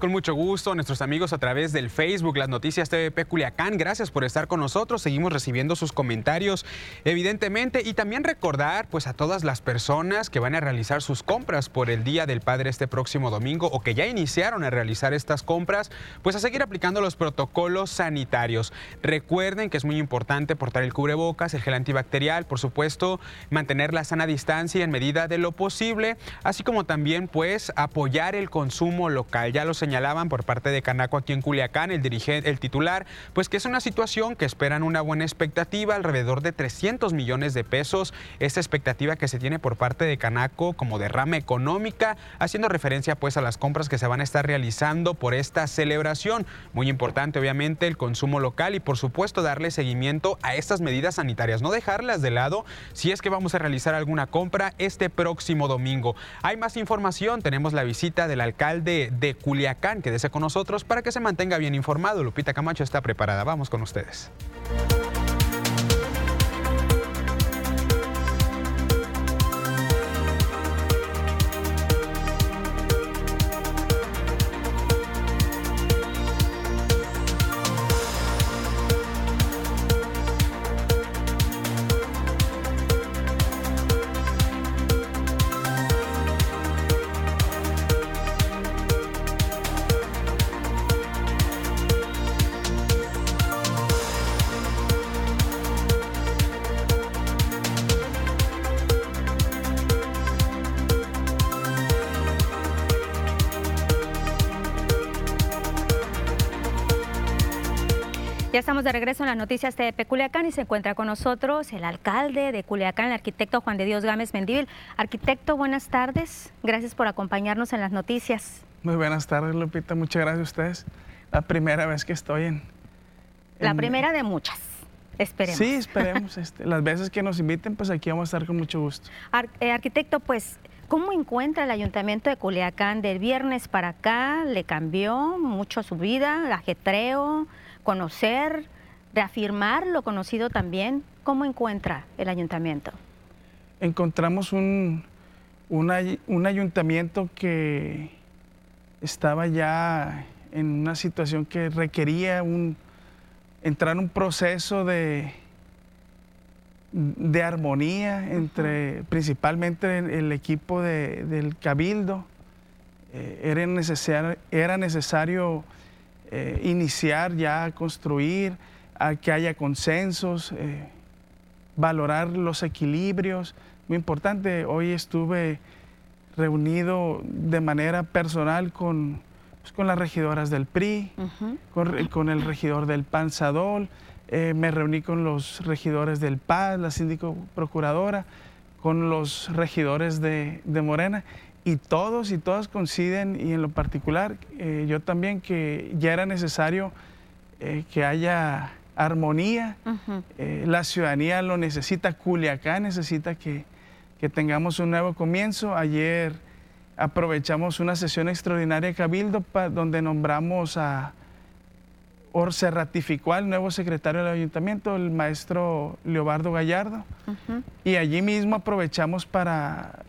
Con mucho gusto nuestros amigos a través del Facebook, las noticias TVP Culiacán. Gracias por estar con nosotros. Seguimos recibiendo sus comentarios, evidentemente, y también recordar pues a todas las personas que van a realizar sus compras por el Día del Padre este próximo domingo o que ya iniciaron a realizar estas compras, pues a seguir aplicando los protocolos sanitarios. Recuerden que es muy importante portar el cubrebocas, el gel antibacterial, por supuesto, mantener la sana distancia en medida de lo posible, así como también pues apoyar el consumo local. Ya lo señalaban por parte de Canaco aquí en Culiacán, el dirigente, el titular, pues que es una situación que esperan una buena expectativa, alrededor de 300 millones de pesos, esta expectativa que se tiene por parte de Canaco como derrama económica, haciendo referencia pues a las compras que se van a estar realizando por esta celebración. Muy importante obviamente el consumo local y por supuesto darle seguimiento a estas medidas sanitarias, no dejarlas de lado si es que vamos a realizar alguna compra este próximo domingo. Hay más información, tenemos la visita del alcalde de Culiacán, que desea con nosotros para que se mantenga bien informado. Lupita Camacho está preparada. Vamos con ustedes. Ya estamos de regreso en las noticias de Culiacán y se encuentra con nosotros el alcalde de Culiacán, el arquitecto Juan de Dios Gámez Mendívil. Arquitecto, buenas tardes. Gracias por acompañarnos en las noticias. Muy buenas tardes, Lupita. Muchas gracias a ustedes. La primera vez que estoy en... La primera de muchas. Esperemos. Sí, esperemos. (laughs) este, las veces que nos inviten, pues aquí vamos a estar con mucho gusto. Eh, arquitecto, pues ¿Cómo encuentra el ayuntamiento de Culiacán del viernes para acá? ¿Le cambió mucho su vida, ajetreo, conocer, reafirmar lo conocido también? ¿Cómo encuentra el ayuntamiento? Encontramos un, un, ayuntamiento que estaba ya en una situación que requería un, entrar en un proceso de, de armonía entre principalmente el, equipo del cabildo. Eh, era, necesario, era necesario eh, iniciar ya a construir, a que haya consensos, eh, valorar los equilibrios. Muy importante, hoy estuve reunido de manera personal con, pues, con las regidoras del PRI, con, con, el regidor del PANSADOL, eh, me reuní con los regidores del PAS, la síndico procuradora, con los regidores de, Morena y todos y todas coinciden y en lo particular eh, yo también que ya era necesario eh, que haya armonía, la ciudadanía lo necesita, Culiacán necesita que, que tengamos un nuevo comienzo. Ayer aprovechamos una sesión extraordinaria de Cabildo donde nombramos a se ratificó al nuevo secretario del ayuntamiento, el maestro Leobardo Gallardo, y allí mismo aprovechamos para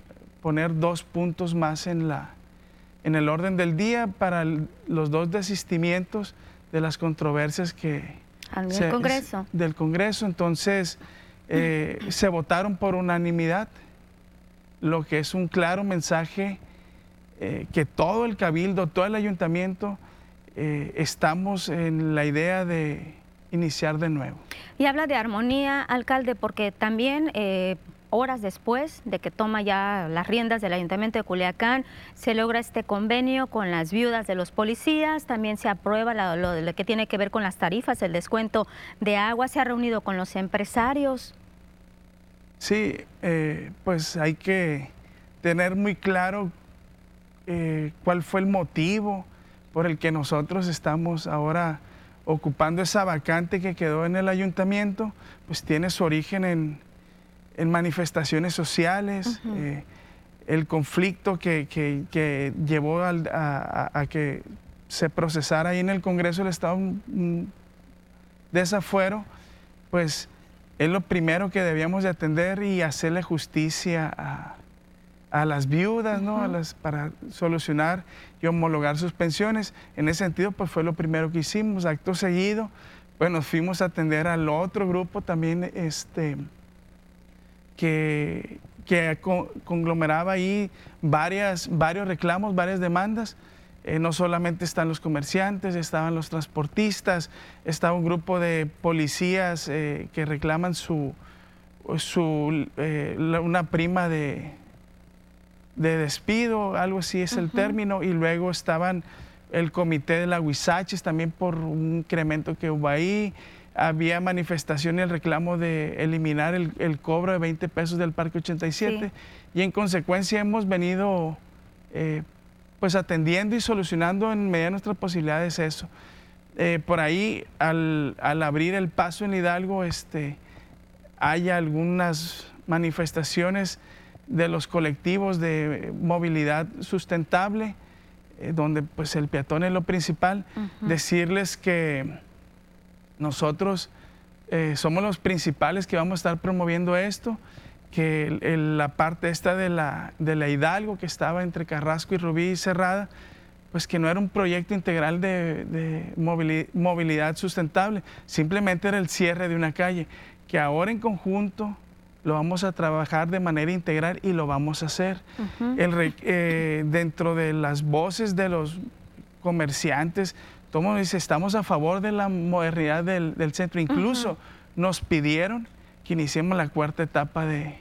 poner dos puntos más en, la, en el orden del día para los dos desistimientos de las controversias que... Al Congreso. Del Congreso, entonces eh, se votaron por unanimidad, lo que es un claro mensaje eh, que todo el cabildo, todo el ayuntamiento, eh, estamos en la idea de iniciar de nuevo. Y habla de armonía, alcalde, porque también eh, horas después de que toma ya las riendas del Ayuntamiento de Culiacán, se logra este convenio con las viudas de los policías, también se aprueba lo, que tiene que ver con las tarifas, el descuento de agua, se ha reunido con los empresarios. Sí, eh, pues hay que tener muy claro cuál fue el motivo por el que nosotros estamos ahora ocupando esa vacante que quedó en el ayuntamiento, pues tiene su origen en, manifestaciones sociales, eh, el conflicto que, llevó a, que se procesara ahí en el Congreso del Estado un desafuero, pues es lo primero que debíamos de atender y hacerle justicia a, a las viudas, ¿no? a las, para solucionar y homologar sus pensiones. En ese sentido, pues fue lo primero que hicimos. Acto seguido, pues nos fuimos a atender al otro grupo también este, que, que conglomeraba ahí varias, varios reclamos, varias demandas. Eh, no solamente están los comerciantes, estaban los transportistas, estaba un grupo de policías eh, que reclaman su, su eh, una prima de, de despido, algo así es el término, y luego estaban el comité de la Huizaches también por un incremento que hubo ahí. Había manifestación y el reclamo de eliminar el, cobro de 20 pesos del Parque 87 y en consecuencia hemos venido eh, pues atendiendo y solucionando en medida de nuestras posibilidades eso. Eh, por ahí, al, abrir el paso en Hidalgo, este, hay algunas manifestaciones de los colectivos de movilidad sustentable, eh, donde pues el peatón es lo principal, decirles que nosotros eh, somos los principales que vamos a estar promoviendo esto, que la parte esta de la, de la Hidalgo que estaba entre Carrasco y Rubí Cerrada, pues que no era un proyecto integral de, movilidad sustentable, simplemente era el cierre de una calle, que ahora en conjunto lo vamos a trabajar de manera integral y lo vamos a hacer. Eh, dentro de las voces de los comerciantes, todo el mundo dice, estamos a favor de la modernidad del, centro. Incluso nos pidieron que iniciemos la cuarta etapa de,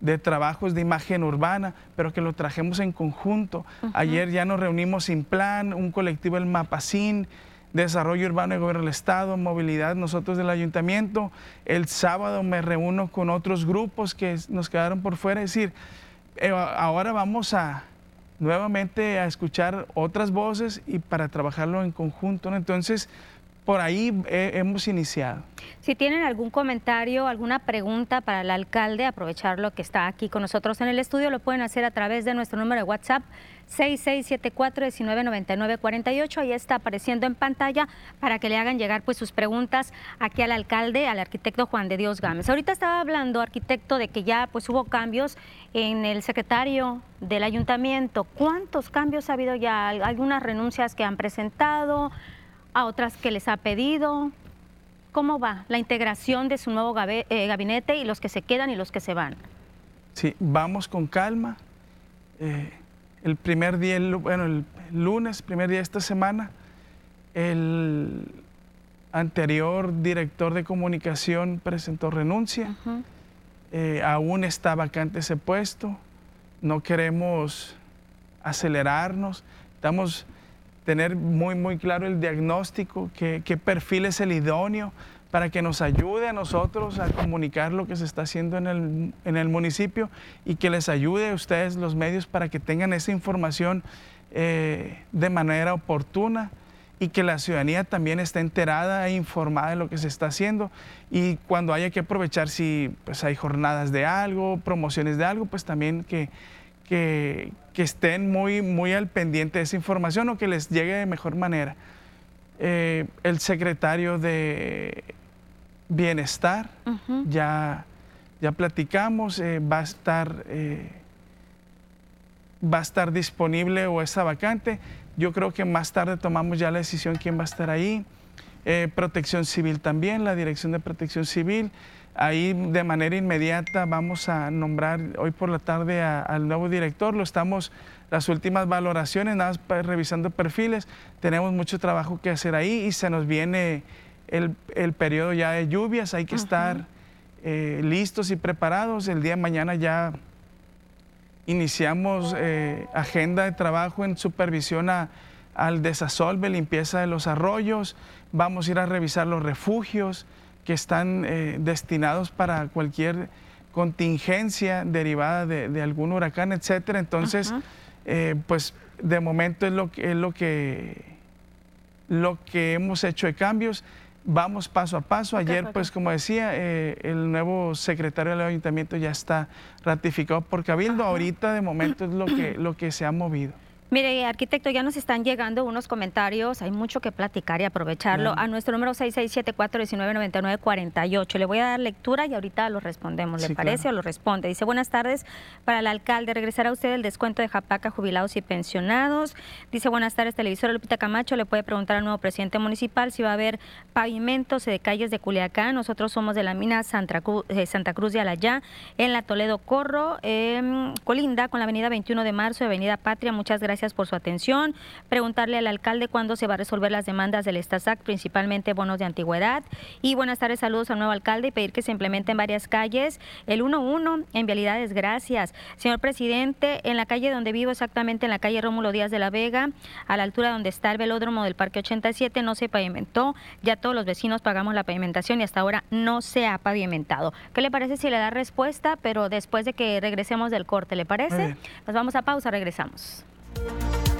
de trabajos de imagen urbana, pero que lo trajemos en conjunto. Ayer ya nos reunimos sin plan, un colectivo, el MAPACIN, Desarrollo Urbano y Gobierno del Estado, Movilidad, nosotros del Ayuntamiento. El sábado me reúno con otros grupos que nos quedaron por fuera. Es decir, eh, ahora vamos a nuevamente a escuchar otras voces y para trabajarlo en conjunto. Entonces, por ahí hemos iniciado. Si tienen algún comentario, alguna pregunta para el alcalde, aprovecharlo que está aquí con nosotros en el estudio, lo pueden hacer a través de nuestro número de WhatsApp 6674-199948. Ahí está apareciendo en pantalla para que le hagan llegar pues sus preguntas aquí al alcalde, al arquitecto Juan de Dios Gámez. Ahorita estaba hablando, arquitecto, de que ya pues hubo cambios en el secretario del ayuntamiento. ¿Cuántos cambios ha habido ya? ¿Algunas renuncias que han presentado? a otras que les ha pedido. ¿Cómo va la integración de su nuevo eh, gabinete y los que se quedan y los que se van? Sí, vamos con calma. Eh, el primer día, bueno, el lunes, primer día de esta semana, el anterior director de comunicación presentó renuncia. Eh, aún está vacante ese puesto. No queremos acelerarnos. Estamos tener muy, muy claro el diagnóstico, qué, perfil es el idóneo para que nos ayude a nosotros a comunicar lo que se está haciendo en el, en el municipio y que les ayude a ustedes los medios para que tengan esa información eh, de manera oportuna y que la ciudadanía también esté enterada e informada de lo que se está haciendo y cuando haya que aprovechar si pues, hay jornadas de algo, promociones de algo, pues también que, que, estén muy, muy al pendiente de esa información o que les llegue de mejor manera. Eh, el secretario de Bienestar, ya, ya platicamos, eh, va, a estar, eh, va a estar disponible o está vacante. Yo creo que más tarde tomamos ya la decisión quién va a estar ahí. protección Civil también, la Dirección de Protección Civil. Ahí de manera inmediata vamos a nombrar hoy por la tarde al nuevo director. Lo estamos, las últimas valoraciones, nada más revisando perfiles. Tenemos mucho trabajo que hacer ahí y se nos viene el, periodo ya de lluvias. Hay que estar eh, listos y preparados. El día de mañana ya iniciamos eh, agenda de trabajo en supervisión al desasolve, limpieza de los arroyos. Vamos a ir a revisar los refugios que están eh, destinados para cualquier contingencia derivada de, algún huracán, etcétera. Entonces, eh, pues de momento es lo que, es lo que lo que hemos hecho de cambios. Vamos paso a paso. Ayer, pues como decía, eh, el nuevo secretario del ayuntamiento ya está ratificado por Cabildo. Ahorita de momento es lo que, lo que se ha movido. Mire, arquitecto, ya nos están llegando unos comentarios, hay mucho que platicar y aprovecharlo. A nuestro número 6674-199948. Le voy a dar lectura y ahorita lo respondemos, ¿le parece? O lo responde. Dice, buenas tardes para el alcalde. ¿Regresará usted el descuento de Japaca, jubilados y pensionados? Dice, buenas tardes, televisor Lupita Camacho. Le puede preguntar al nuevo presidente municipal si va a haber pavimentos de calles de Culiacán. Nosotros somos de la mina Santa Cruz, eh, Santa Cruz de Alayá, en la Toledo Corro, colinda con la avenida 21 de marzo y avenida Patria. Muchas gracias gracias por su atención. Preguntarle al alcalde cuándo se va a resolver las demandas del Estasac, principalmente bonos de antigüedad. Y buenas tardes, saludos al nuevo alcalde y pedir que se implemente en varias calles el 1-1 en vialidades. Gracias. Señor presidente, en la calle donde vivo, exactamente en la calle Rómulo Díaz de la Vega, a la altura donde está el velódromo del Parque 87, no se pavimentó. Ya todos los vecinos pagamos la pavimentación y hasta ahora no se ha pavimentado. ¿Qué le parece si le da respuesta, pero después de que regresemos del corte, ¿le parece? Nos vamos a pausa, regresamos. Thank you.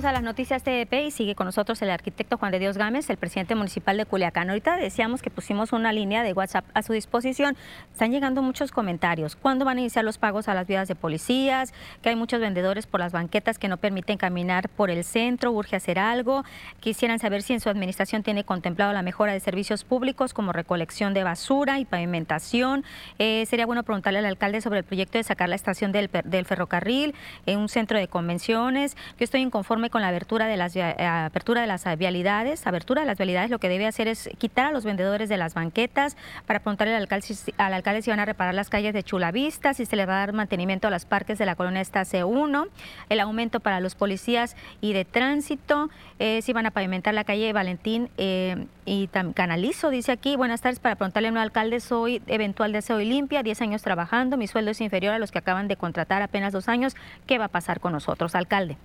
Estamos a las noticias TDP y sigue con nosotros el arquitecto Juan de Dios Gámez, el presidente municipal de Culiacán. Ahorita decíamos que pusimos una línea de WhatsApp a su disposición. Están llegando muchos comentarios. ¿Cuándo van a iniciar los pagos a las vidas de policías? Que hay muchos vendedores por las banquetas que no permiten caminar por el centro. Urge hacer algo. Quisieran saber si en su administración tiene contemplado la mejora de servicios públicos como recolección de basura y pavimentación. Eh, sería bueno preguntarle al alcalde sobre el proyecto de sacar la estación del, del ferrocarril en un centro de convenciones. Yo estoy inconforme con la abertura de las, eh, apertura de las vialidades. Abertura de las vialidades lo que debe hacer es quitar a los vendedores de las banquetas para preguntarle al alcalde, al alcalde si van a reparar las calles de Chulavista, si se le va a dar mantenimiento a los parques de la colonia esta C1, el aumento para los policías y de tránsito, eh, si van a pavimentar la calle Valentín eh, y Canalizo, dice aquí. Buenas tardes, para preguntarle a un alcalde, soy eventual de SEO y limpia, 10 años trabajando, mi sueldo es inferior a los que acaban de contratar apenas dos años. ¿Qué va a pasar con nosotros, alcalde?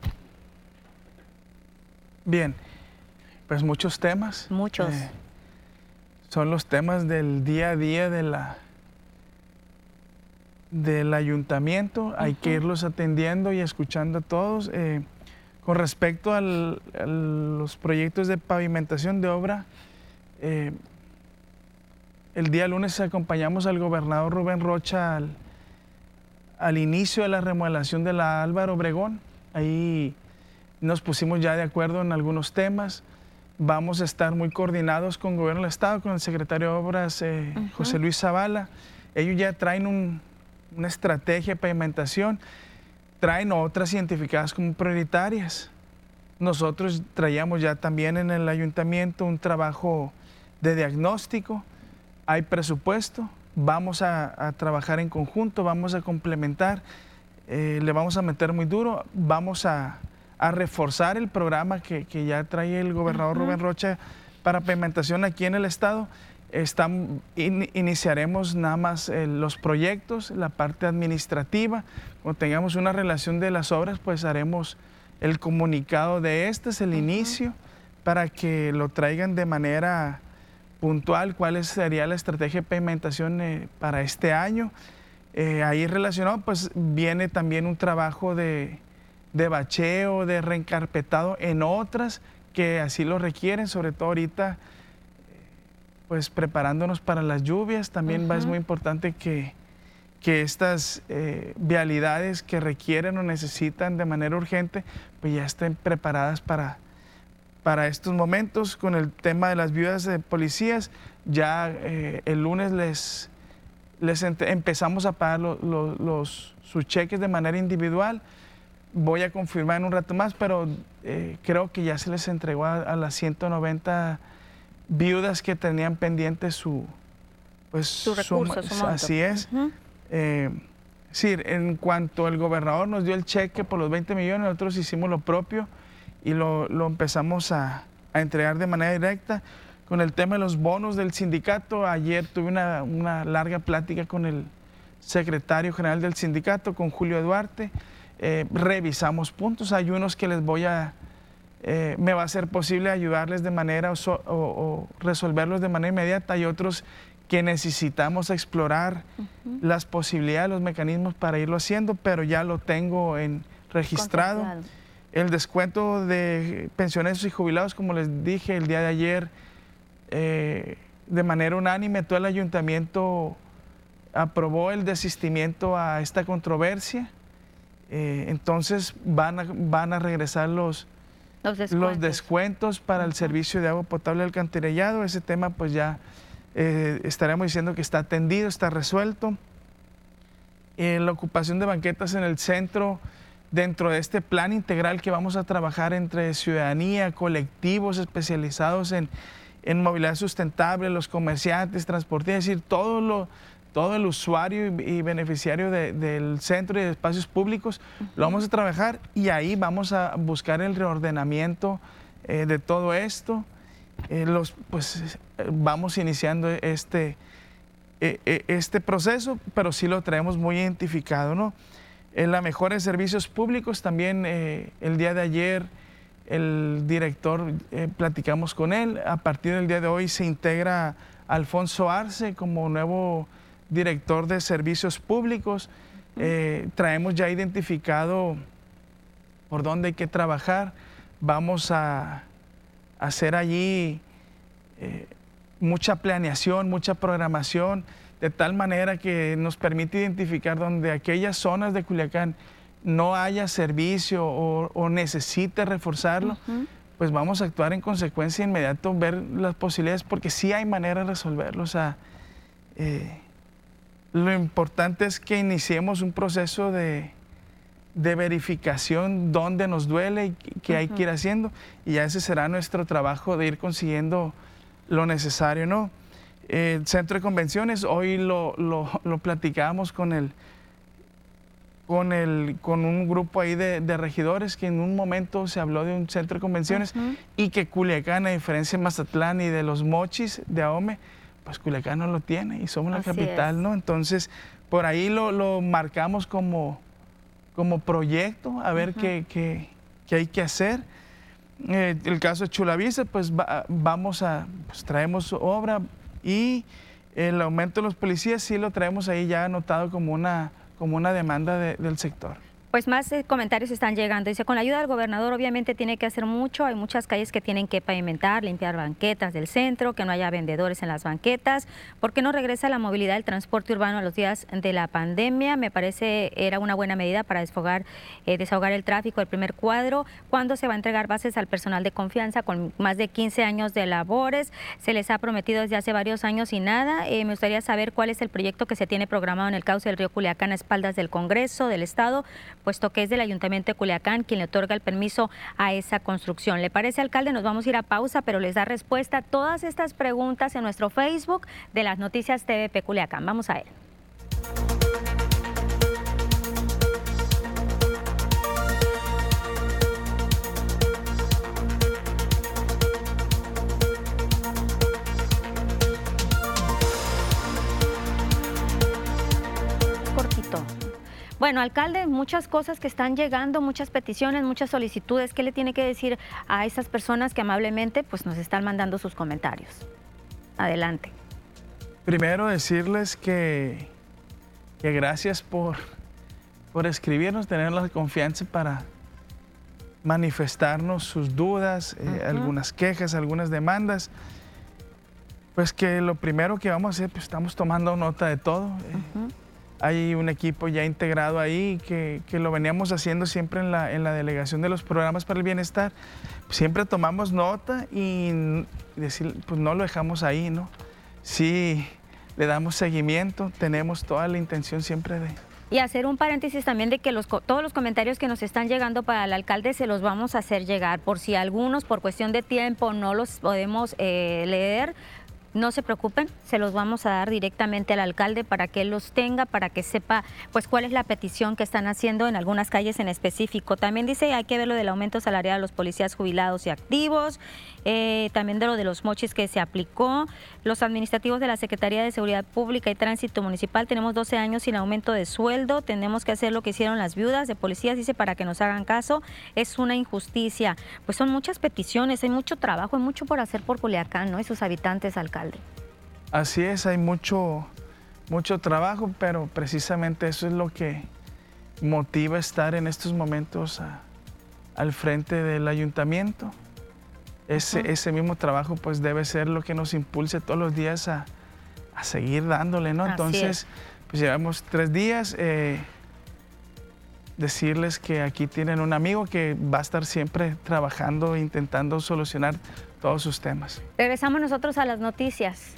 Bien, pues muchos temas. Muchos. Eh, son los temas del día a día de la del ayuntamiento. Hay que irlos atendiendo y escuchando a todos. Eh, con respecto a los proyectos de pavimentación de obra, eh, el día lunes acompañamos al gobernador Rubén Rocha al, al inicio de la remodelación de la Álvaro Obregón. Ahí nos pusimos ya de acuerdo en algunos temas. Vamos a estar muy coordinados con el Gobierno del Estado, con el secretario de Obras eh, José Luis Zavala. Ellos ya traen una estrategia de pavimentación. traen otras identificadas como prioritarias. Nosotros traíamos ya también en el ayuntamiento un trabajo de diagnóstico, hay presupuesto, vamos a, trabajar en conjunto, vamos a complementar, eh, le vamos a meter muy duro, vamos a, reforzar el programa que, ya trae el gobernador Rubén Rocha para pavimentación aquí en el estado. iniciaremos nada más eh, los proyectos, la parte administrativa. Cuando tengamos una relación de las obras, pues haremos el comunicado de este, es el inicio, para que lo traigan de manera puntual cuál sería la estrategia de pavimentación eh, para este año. Eh, ahí relacionado, pues viene también un trabajo de, de, bacheo, de reencarpetado en otras que así lo requieren, sobre todo ahorita, pues preparándonos para las lluvias. También es muy importante que, que estas eh, vialidades que requieren o necesitan de manera urgente, pues ya estén preparadas para, para estos momentos con el tema de las viudas de policías. Ya eh, el lunes les, les empezamos a pagar los, sus cheques de manera individual. Voy a confirmar en un rato más, pero eh, creo que ya se les entregó a, las 190 viudas que tenían pendiente su, pues, su recurso, su, Así es. Eh, sí, en cuanto el gobernador nos dio el cheque por los 20 millones, nosotros hicimos lo propio y lo, empezamos a, entregar de manera directa. Con el tema de los bonos del sindicato, ayer tuve una, larga plática con el secretario general del sindicato, con Julio Duarte. Eh, revisamos puntos, hay unos que les voy a, eh, me va a ser posible ayudarles de manera o, resolverlos de manera inmediata, y otros que necesitamos explorar las posibilidades, los mecanismos para irlo haciendo, pero ya lo tengo en registrado. El descuento de pensiones y jubilados, como les dije el día de ayer, eh, de manera unánime, todo el ayuntamiento aprobó el desistimiento a esta controversia. Eh, entonces van a, van a regresar los, los descuentos. para el servicio de agua potable alcantarillado. Ese tema pues ya eh, estaremos diciendo que está atendido, está resuelto. la ocupación de banquetas en el centro dentro de este plan integral que vamos a trabajar entre ciudadanía, colectivos especializados en, movilidad sustentable, los comerciantes, transportistas, es decir, todo, lo, todo el usuario y, beneficiario del centro y de espacios públicos, lo vamos a trabajar y ahí vamos a buscar el reordenamiento eh, de todo esto. Eh, los, pues vamos iniciando este, eh, este proceso, pero sí lo traemos muy identificado, ¿no? en la mejora de servicios públicos. También el día de ayer el director, platicamos con él. A partir del día de hoy se integra Alfonso Arce como nuevo director de servicios públicos. Eh, traemos ya identificado por dónde hay que trabajar. Vamos a hacer allí mucha planeación, mucha programación de tal manera que nos permite identificar donde aquellas zonas de Culiacán no haya servicio o, necesite reforzarlo, pues vamos a actuar en consecuencia inmediato, ver las posibilidades, porque sí hay manera de resolverlo. O sea, eh, lo importante es que iniciemos un proceso de, verificación dónde nos duele y qué hay que ir haciendo, y ya ese será nuestro trabajo de ir consiguiendo lo necesario, ¿no? el centro de convenciones, hoy lo, lo, platicamos con el, con, el, con un grupo ahí de, regidores que en un momento se habló de un centro de convenciones y que Culiacán, a diferencia de Mazatlán y de los mochis de Ahome, pues Culiacán no lo tiene y somos la capital, ¿no? Entonces, por ahí lo, marcamos como, como proyecto, a ver qué, qué, qué, hay que hacer. Eh, el caso de Chulavista, pues vamos a, pues traemos obra, y el aumento de los policías sí lo traemos ahí ya anotado como una, como una demanda del sector. Pues más eh, comentarios están llegando. Dice, con la ayuda del gobernador obviamente tiene que hacer mucho. Hay muchas calles que tienen que pavimentar, limpiar banquetas del centro, que no haya vendedores en las banquetas. ¿Por qué no regresa la movilidad del transporte urbano a los días de la pandemia? Me parece era una buena medida para desfogar, eh, desahogar el tráfico del primer cuadro. ¿Cuándo se va a entregar bases al personal de confianza con más de 15 años de labores? Se les ha prometido desde hace varios años y nada. Eh, me gustaría saber cuál es el proyecto que se tiene programado en el cauce del río Culiacán a espaldas del Congreso, del Estado puesto que es del Ayuntamiento de Culiacán quien le otorga el permiso a esa construcción. ¿Le parece, alcalde? Nos vamos a ir a pausa, pero les da respuesta a todas estas preguntas en nuestro Facebook de las noticias TVP Culiacán. Vamos a él. Bueno, alcalde, muchas cosas que están llegando, muchas peticiones, muchas solicitudes. ¿Qué le tiene que decir a esas personas que amablemente pues, nos están mandando sus comentarios? Adelante. Primero decirles que, que gracias por, por escribirnos, tener la confianza para manifestarnos sus dudas, eh, algunas quejas, algunas demandas. Pues que lo primero que vamos a hacer, pues estamos tomando nota de todo. Eh, hay un equipo ya integrado ahí que, lo veníamos haciendo siempre en la, en la, delegación de los programas para el bienestar. Siempre tomamos nota y decir, pues no lo dejamos ahí, ¿no? Sí, le damos seguimiento, tenemos toda la intención siempre de... Y hacer un paréntesis también de que los, todos los comentarios que nos están llegando para el alcalde se los vamos a hacer llegar. Por si algunos por cuestión de tiempo no los podemos eh, leer, no se preocupen, se los vamos a dar directamente al alcalde para que él los tenga, para que sepa pues cuál es la petición que están haciendo en algunas calles en específico. También dice hay que ver lo del aumento salarial a los policías jubilados y activos, eh, también de lo de los mochis que se aplicó. Los administrativos de la Secretaría de Seguridad Pública y Tránsito Municipal tenemos 12 años sin aumento de sueldo, tenemos que hacer lo que hicieron las viudas de policías, dice, para que nos hagan caso. Es una injusticia. Pues son muchas peticiones, hay mucho trabajo, hay mucho por hacer por Culiacán, ¿no? Y sus habitantes, alcalde. Así es, hay mucho, mucho trabajo, pero precisamente eso es lo que motiva estar en estos momentos al frente del ayuntamiento. Ese, ese, mismo trabajo pues debe ser lo que nos impulse todos los días a, seguir dándole, ¿no? Entonces, pues llevamos tres días. Eh, decirles que aquí tienen un amigo que va a estar siempre trabajando, intentando solucionar todos sus temas. Regresamos nosotros a las noticias.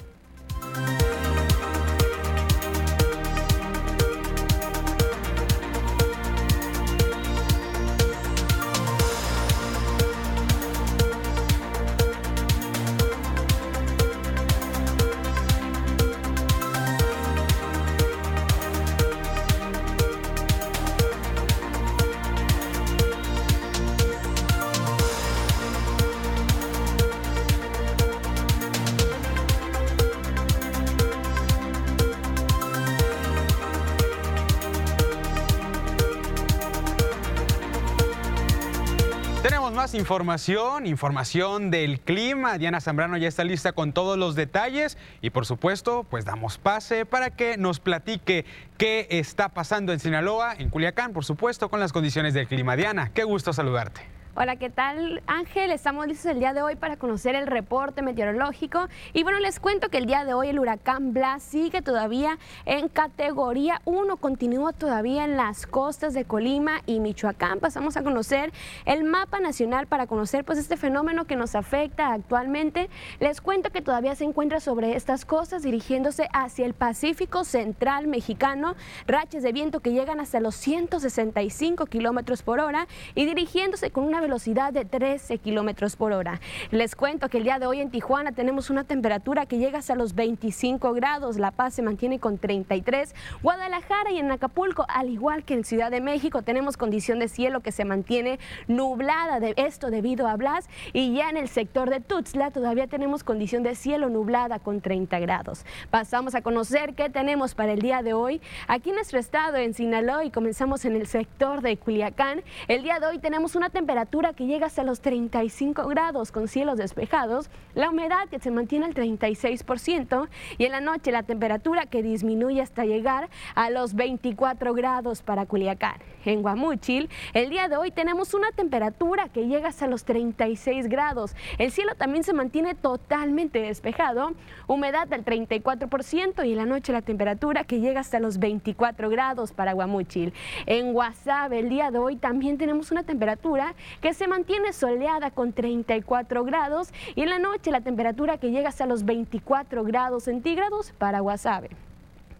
Información, información del clima. Diana Zambrano ya está lista con todos los detalles y por supuesto, pues damos pase para que nos platique qué está pasando en Sinaloa, en Culiacán, por supuesto, con las condiciones del clima. Diana, qué gusto saludarte. Hola, ¿qué tal Ángel? Estamos listos el día de hoy para conocer el reporte meteorológico. Y bueno, les cuento que el día de hoy el huracán Blas sigue todavía en categoría 1, continúa todavía en las costas de Colima y Michoacán. Pasamos a conocer el mapa nacional para conocer pues este fenómeno que nos afecta actualmente. Les cuento que todavía se encuentra sobre estas costas dirigiéndose hacia el Pacífico Central Mexicano, rachas de viento que llegan hasta los 165 kilómetros por hora y dirigiéndose con una velocidad de 13 kilómetros por hora. Les cuento que el día de hoy en Tijuana tenemos una temperatura que llega hasta los 25 grados. La Paz se mantiene con 33. Guadalajara y en Acapulco, al igual que en Ciudad de México, tenemos condición de cielo que se mantiene nublada. De esto debido a Blas. Y ya en el sector de Tuxtla todavía tenemos condición de cielo nublada con 30 grados. Pasamos a conocer qué tenemos para el día de hoy. Aquí en nuestro estado, en Sinaloa, y comenzamos en el sector de Culiacán. El día de hoy tenemos una temperatura que llega hasta los 35 grados con cielos despejados, la humedad que se mantiene al 36% y en la noche la temperatura que disminuye hasta llegar a los 24 grados para Culiacán. En Guamúchil, el día de hoy tenemos una temperatura que llega hasta los 36 grados. El cielo también se mantiene totalmente despejado, humedad del 34% y en la noche la temperatura que llega hasta los 24 grados para Guamúchil. En Guasave, el día de hoy también tenemos una temperatura que que se mantiene soleada con 34 grados y en la noche la temperatura que llega hasta los 24 grados centígrados para Guasave.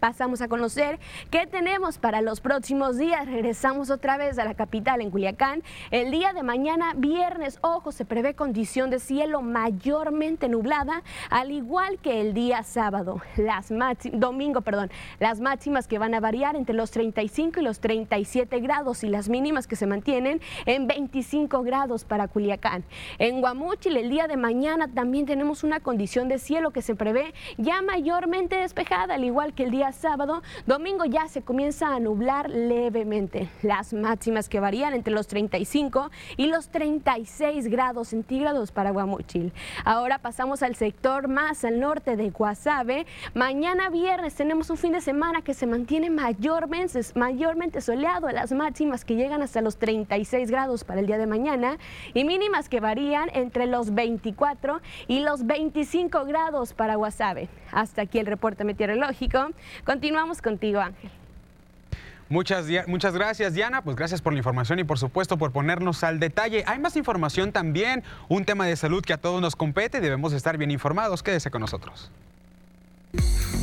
Pasamos a conocer qué tenemos para los próximos días. Regresamos otra vez a la capital en Culiacán. El día de mañana, viernes, ojo, se prevé condición de cielo mayormente nublada, al igual que el día sábado. Las domingo, perdón, las máximas que van a variar entre los 35 y los 37 grados y las mínimas que se mantienen en 25 grados para Culiacán. En Guamúchil, el día de mañana también tenemos una condición de cielo que se prevé ya mayormente despejada, al igual que el día sábado. Domingo ya se comienza a nublar levemente. Las máximas que varían entre los 35 y los 36 grados centígrados para Guamuchil. Ahora pasamos al sector más al norte de Guasave. Mañana viernes tenemos un fin de semana que se mantiene mayormente, mayormente soleado. Las máximas que llegan hasta los 36 grados para el día de mañana y mínimas que varían entre los 24 y los 25 grados para Guasave. Hasta aquí el reporte meteorológico. Continuamos contigo, Ángel. Muchas, muchas gracias, Diana. Pues gracias por la información y por supuesto por ponernos al detalle. Hay más información también, un tema de salud que a todos nos compete. Debemos estar bien informados. Quédese con nosotros.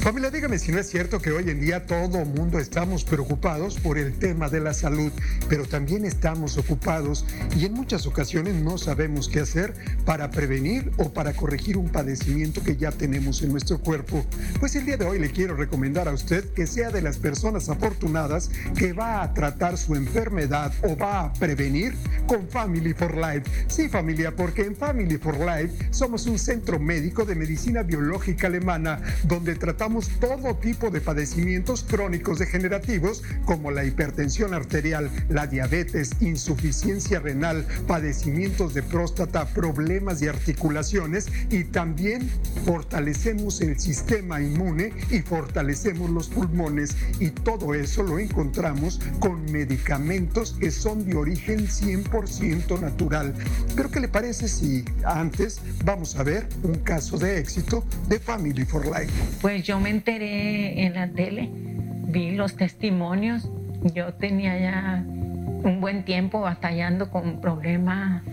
Familia, dígame si no es cierto que hoy en día todo mundo estamos preocupados por el tema de la salud, pero también estamos ocupados y en muchas ocasiones no sabemos qué hacer para prevenir o para corregir un padecimiento que ya tenemos en nuestro cuerpo. Pues el día de hoy le quiero recomendar a usted que sea de las personas afortunadas que va a tratar su enfermedad o va a prevenir con Family for Life. Sí, familia, porque en Family for Life somos un centro médico de medicina biológica alemana donde tratamos todo tipo de padecimientos crónicos degenerativos como la hipertensión arterial, la diabetes, insuficiencia renal, padecimientos de próstata, problemas de articulaciones y también fortalecemos el sistema inmune y fortalecemos los pulmones y todo eso lo encontramos con medicamentos que son de origen 100% natural. Pero ¿qué le parece si antes vamos a ver un caso de éxito de Family for Life? Pues yo me enteré en la tele, vi los testimonios. Yo tenía ya un buen tiempo batallando con problemas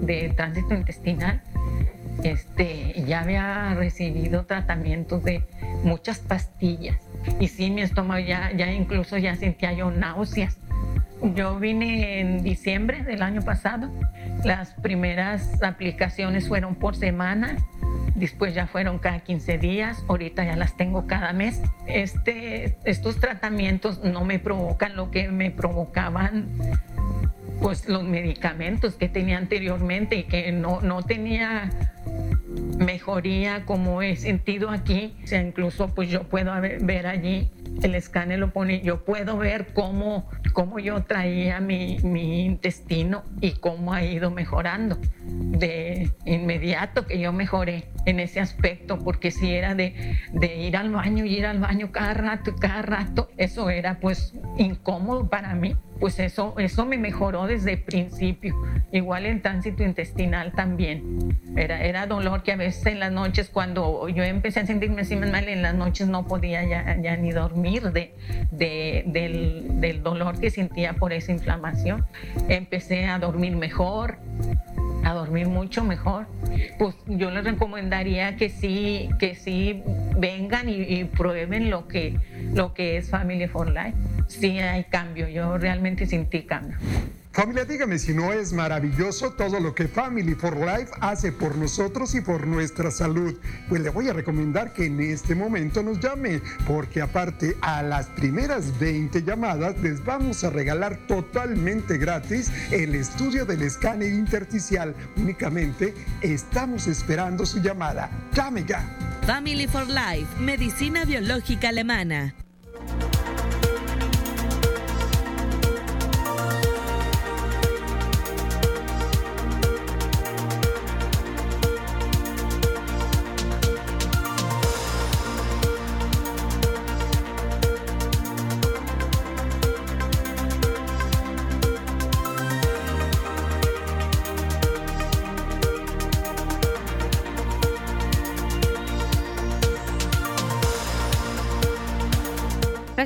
de tránsito intestinal. Este, ya había recibido tratamientos de muchas pastillas y sí, mi estómago ya, ya incluso ya sentía yo náuseas. Yo vine en diciembre del año pasado. Las primeras aplicaciones fueron por semana después ya fueron cada 15 días, ahorita ya las tengo cada mes. Este, estos tratamientos no me provocan lo que me provocaban pues los medicamentos que tenía anteriormente y que no, no tenía mejoría como he sentido aquí. O sea, incluso pues yo puedo ver allí, el escáner lo pone, yo puedo ver cómo, cómo yo traía mi, mi intestino y cómo ha ido mejorando. De inmediato que yo mejoré en ese aspecto, porque si era de, de ir al baño y ir al baño cada rato, cada rato, eso era pues incómodo para mí pues eso, eso me mejoró desde el principio. Igual el tránsito intestinal también. Era, era dolor que a veces en las noches, cuando yo empecé a sentirme así mal, en las noches no podía ya, ya ni dormir de, del, del dolor que sentía por esa inflamación. Empecé a dormir mejor, a dormir mucho mejor. Pues yo les recomendaría que sí, que sí vengan y, y, prueben lo que, lo que es Family for Life. Sí hay cambio, yo realmente sentí cambio. Familia, dígame si no es maravilloso todo lo que Family for Life hace por nosotros y por nuestra salud. Pues le voy a recomendar que en este momento nos llame, porque aparte a las primeras 20 llamadas les vamos a regalar totalmente gratis el estudio del escáner intersticial. Únicamente estamos esperando su llamada. Llame. Family for Life, medicina biológica alemana.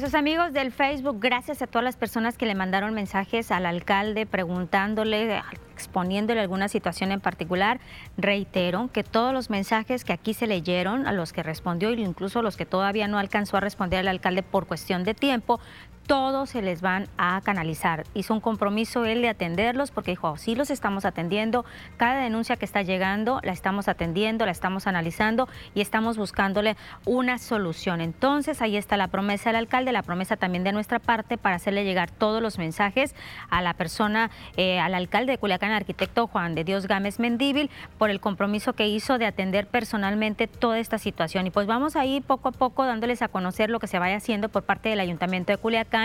Nuestros amigos del Facebook, gracias a todas las personas que le mandaron mensajes al alcalde preguntándole, exponiéndole alguna situación en particular. Reitero que todos los mensajes que aquí se leyeron, a los que respondió e incluso los que todavía no alcanzó a responder el alcalde por cuestión de tiempo, todos se les van a canalizar. Hizo un compromiso él de atenderlos porque dijo, sí los estamos atendiendo, cada denuncia que está llegando la estamos atendiendo, la estamos analizando y estamos buscándole una solución. Entonces ahí está la promesa del alcalde, la promesa también de nuestra parte para hacerle llegar todos los mensajes a la persona, eh, al alcalde de Culiacán, el arquitecto Juan de Dios Gámez Mendíbil, por el compromiso que hizo de atender personalmente toda esta situación. Y pues vamos a ir poco a poco dándoles a conocer lo que se vaya haciendo por parte del Ayuntamiento de Culiacán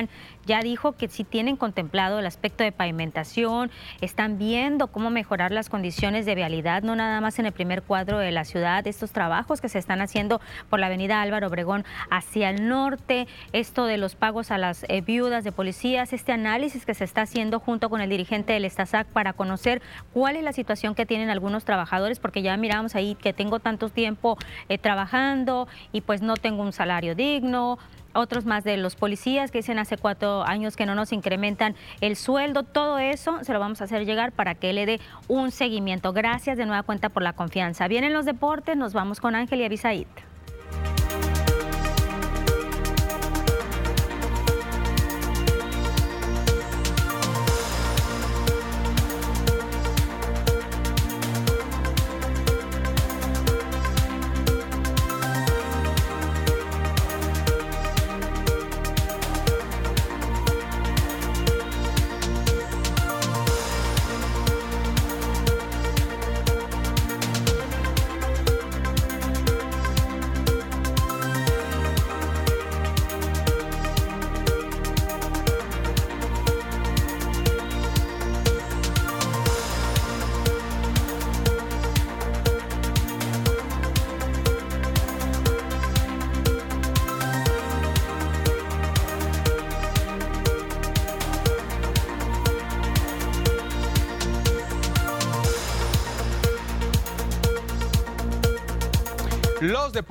ya dijo que si tienen contemplado el aspecto de pavimentación, están viendo cómo mejorar las condiciones de vialidad, no nada más en el primer cuadro de la ciudad, estos trabajos que se están haciendo por la avenida Álvaro Obregón hacia el norte, esto de los pagos a las eh, viudas de policías, este análisis que se está haciendo junto con el dirigente del Estasac para conocer cuál es la situación que tienen algunos trabajadores, porque ya miramos ahí que tengo tanto tiempo eh, trabajando y pues no tengo un salario digno, otros más de los policías que dicen hace cuatro años que no nos incrementan el sueldo, todo eso se lo vamos a hacer llegar para que le dé un seguimiento. Gracias de nueva cuenta por la confianza. Vienen los deportes, nos vamos con Ángel y Abisaid.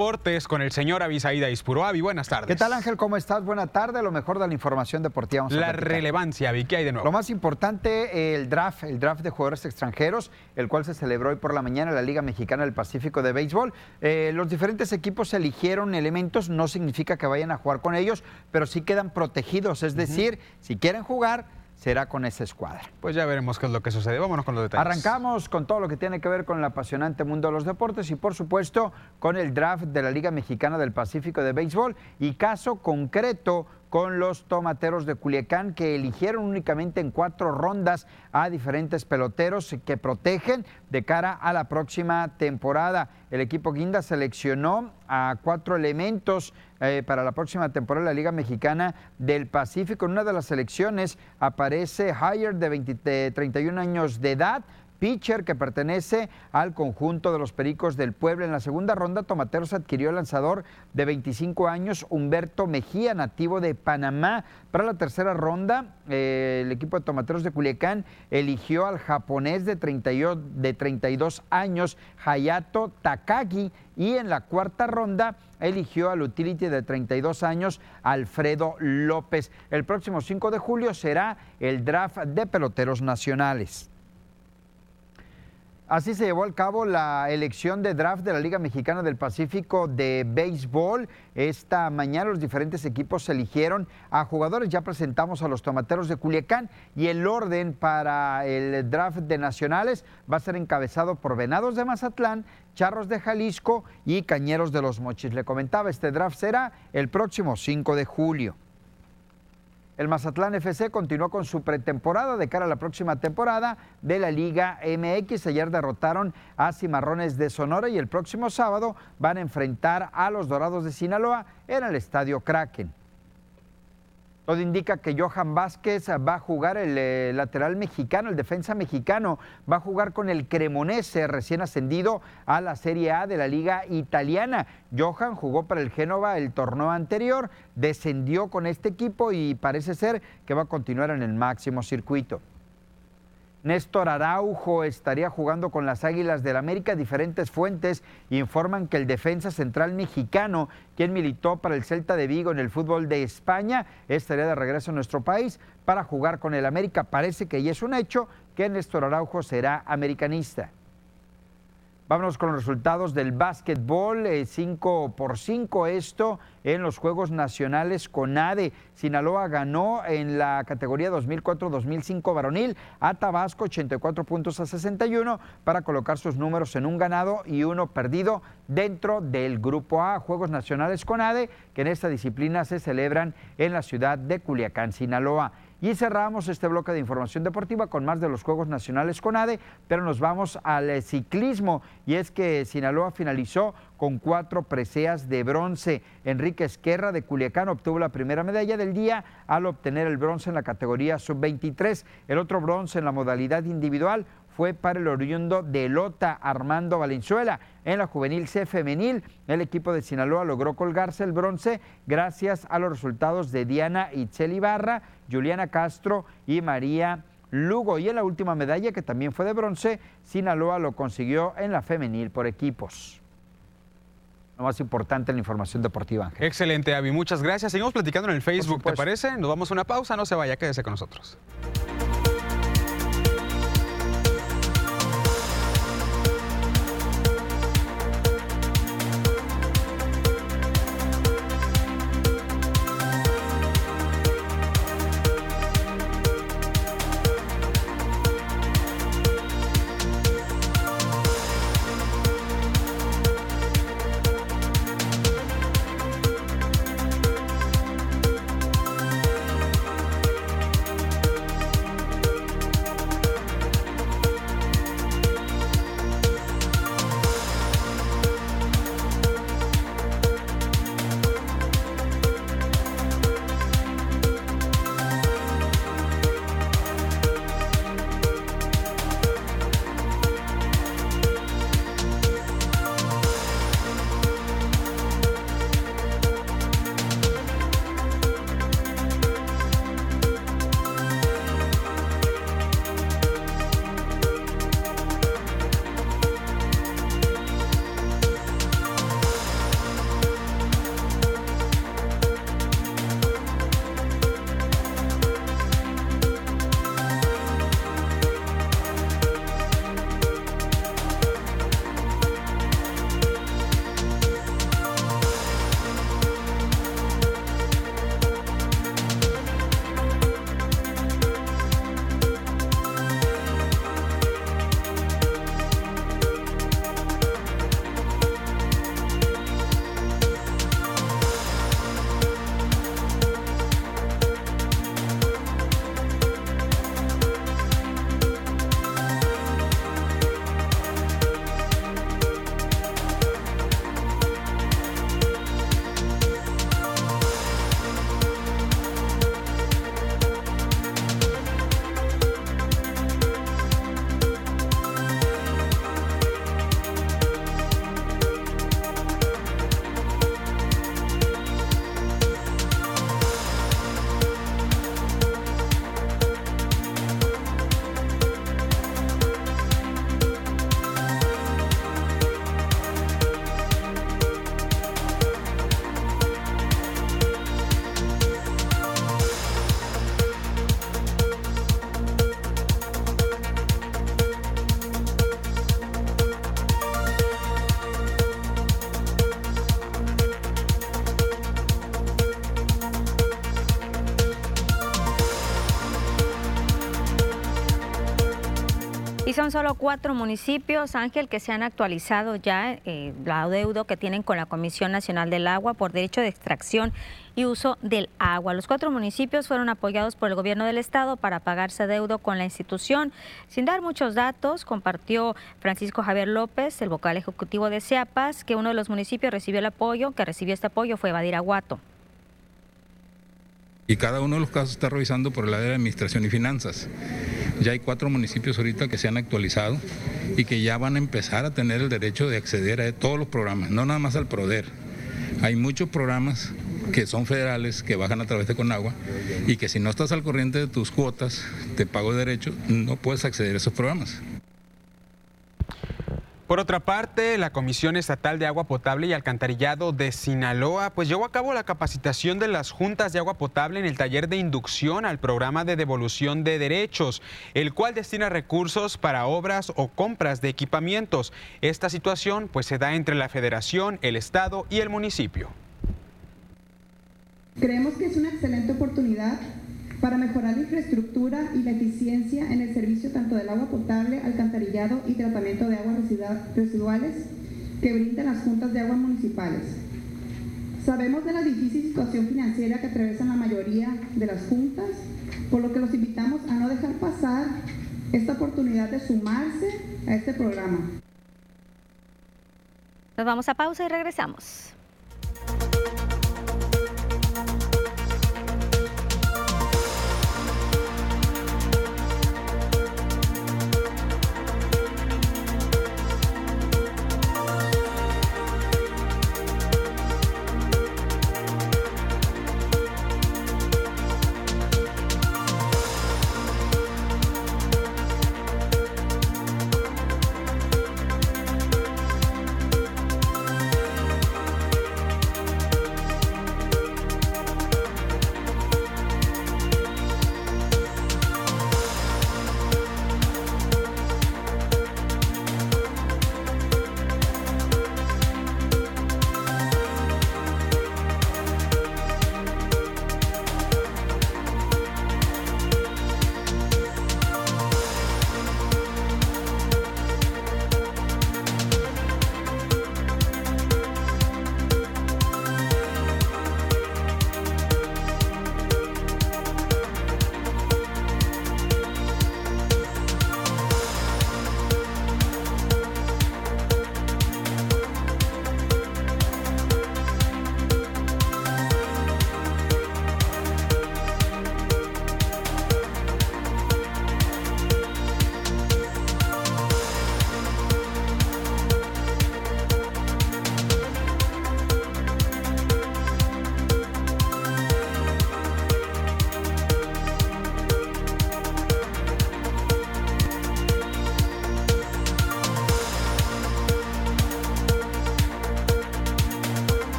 Deportes con el señor Abisaída Ispuroabi. Buenas tardes. ¿Qué tal Ángel? ¿Cómo estás? Buena tarde. Lo mejor de la información deportiva. la relevancia, Avi. ¿Qué hay de nuevo? Lo más importante, el draft, el draft de jugadores extranjeros, el cual se celebró hoy por la mañana en la Liga Mexicana del Pacífico de Béisbol. Eh, los diferentes equipos eligieron elementos, no significa que vayan a jugar con ellos, pero sí quedan protegidos. Es decir, si quieren jugar, será con esa escuadra. Pues ya veremos qué es lo que sucede. Vámonos con los detalles. Arrancamos con todo lo que tiene que ver con el apasionante mundo de los deportes y por supuesto con el draft de la Liga Mexicana del Pacífico de Béisbol y caso concreto con los tomateros de Culiacán que eligieron únicamente en cuatro rondas a diferentes peloteros que protegen de cara a la próxima temporada. El equipo Guinda seleccionó a cuatro elementos eh, para la próxima temporada de la Liga Mexicana del Pacífico. En una de las selecciones aparece Hire de, de 31 años de edad pitcher que pertenece al conjunto de los Pericos del Pueblo. En la segunda ronda, Tomateros adquirió el lanzador de 25 años, Humberto Mejía, nativo de Panamá. Para la tercera ronda, eh, el equipo de Tomateros de Culiacán eligió al japonés de, 32 años, Hayato Takagi. Y en la cuarta ronda eligió al utility de 32 años, Alfredo López. El próximo 5 de julio será el draft de peloteros nacionales. Así se llevó a cabo la elección de draft de la Liga Mexicana del Pacífico de Béisbol. Esta mañana los diferentes equipos eligieron a jugadores. Ya presentamos a los tomateros de Culiacán y el orden para el draft de nacionales va a ser encabezado por Venados de Mazatlán, Charros de Jalisco y Cañeros de los Mochis. Le comentaba, este draft será el próximo 5 de julio. El Mazatlán FC continuó con su pretemporada de cara a la próxima temporada de la Liga MX. Ayer derrotaron a Cimarrones de Sonora y el próximo sábado van a enfrentar a los Dorados de Sinaloa en el Estadio Kraken. Todo indica que Johan Vázquez va a jugar el eh, lateral mexicano, el defensa mexicano, va a jugar con el Cremonese, recién ascendido a la Serie A de la Liga Italiana. Johan jugó para el Génova el torneo anterior, descendió con este equipo y parece ser que va a continuar en el máximo circuito. Néstor Araujo estaría jugando con las Águilas del América. Diferentes fuentes informan que el defensa central mexicano, quien militó para el Celta de Vigo en el fútbol de España, estaría de regreso a nuestro país para jugar con el América. Parece que ya es un hecho que Néstor Araujo será americanista. Vámonos con los resultados del básquetbol, 5 eh, por 5 esto en los Juegos Nacionales CONADE. Sinaloa ganó en la categoría 2004-2005 varonil a Tabasco 84 puntos a 61 para colocar sus números en un ganado y uno perdido dentro del Grupo A. Juegos Nacionales CONADE que en esta disciplina se celebran en la ciudad de Culiacán, Sinaloa. Y cerramos este bloque de información deportiva con más de los Juegos Nacionales CONADE, pero nos vamos al eh, ciclismo y es que Sinaloa finalizó con cuatro preseas de bronce. Enrique Esquerra de Culiacán obtuvo la primera medalla del día al obtener el bronce en la categoría sub-23. El otro bronce en la modalidad individual fue para el oriundo de Lota Armando Valenzuela. En la juvenil C femenil, el equipo de Sinaloa logró colgarse el bronce gracias a los resultados de Diana Itzel Ibarra, Juliana Castro y María Lugo. Y en la última medalla, que también fue de bronce, Sinaloa lo consiguió en la femenil por equipos. Lo más importante en la información deportiva, Ángel. Excelente, Avi. Muchas gracias. Seguimos platicando en el Facebook, ¿te parece? Nos vamos a una pausa. No se vaya, quédese con nosotros. Solo cuatro municipios, Ángel, que se han actualizado ya eh, la deuda que tienen con la Comisión Nacional del Agua por derecho de extracción y uso del agua. Los cuatro municipios fueron apoyados por el gobierno del estado para pagarse deuda con la institución. Sin dar muchos datos, compartió Francisco Javier López, el vocal ejecutivo de CIAPAS, que uno de los municipios recibió el apoyo, que recibió este apoyo fue Badiraguato. Y cada uno de los casos está revisando por el área de administración y finanzas. Ya hay cuatro municipios ahorita que se han actualizado y que ya van a empezar a tener el derecho de acceder a todos los programas, no nada más al PRODER. Hay muchos programas que son federales, que bajan a través de Conagua y que si no estás al corriente de tus cuotas de pago de derecho, no puedes acceder a esos programas. Por otra parte, la Comisión Estatal de Agua Potable y Alcantarillado de Sinaloa pues llevó a cabo la capacitación de las juntas de agua potable en el taller de inducción al programa de devolución de derechos, el cual destina recursos para obras o compras de equipamientos. Esta situación pues se da entre la Federación, el Estado y el municipio. Creemos que es una excelente oportunidad para mejorar la infraestructura y la eficiencia en el servicio tanto del agua potable, alcantarillado y tratamiento de aguas residuales que brindan las juntas de agua municipales. Sabemos de la difícil situación financiera que atraviesan la mayoría de las juntas, por lo que los invitamos a no dejar pasar esta oportunidad de sumarse a este programa. Nos vamos a pausa y regresamos.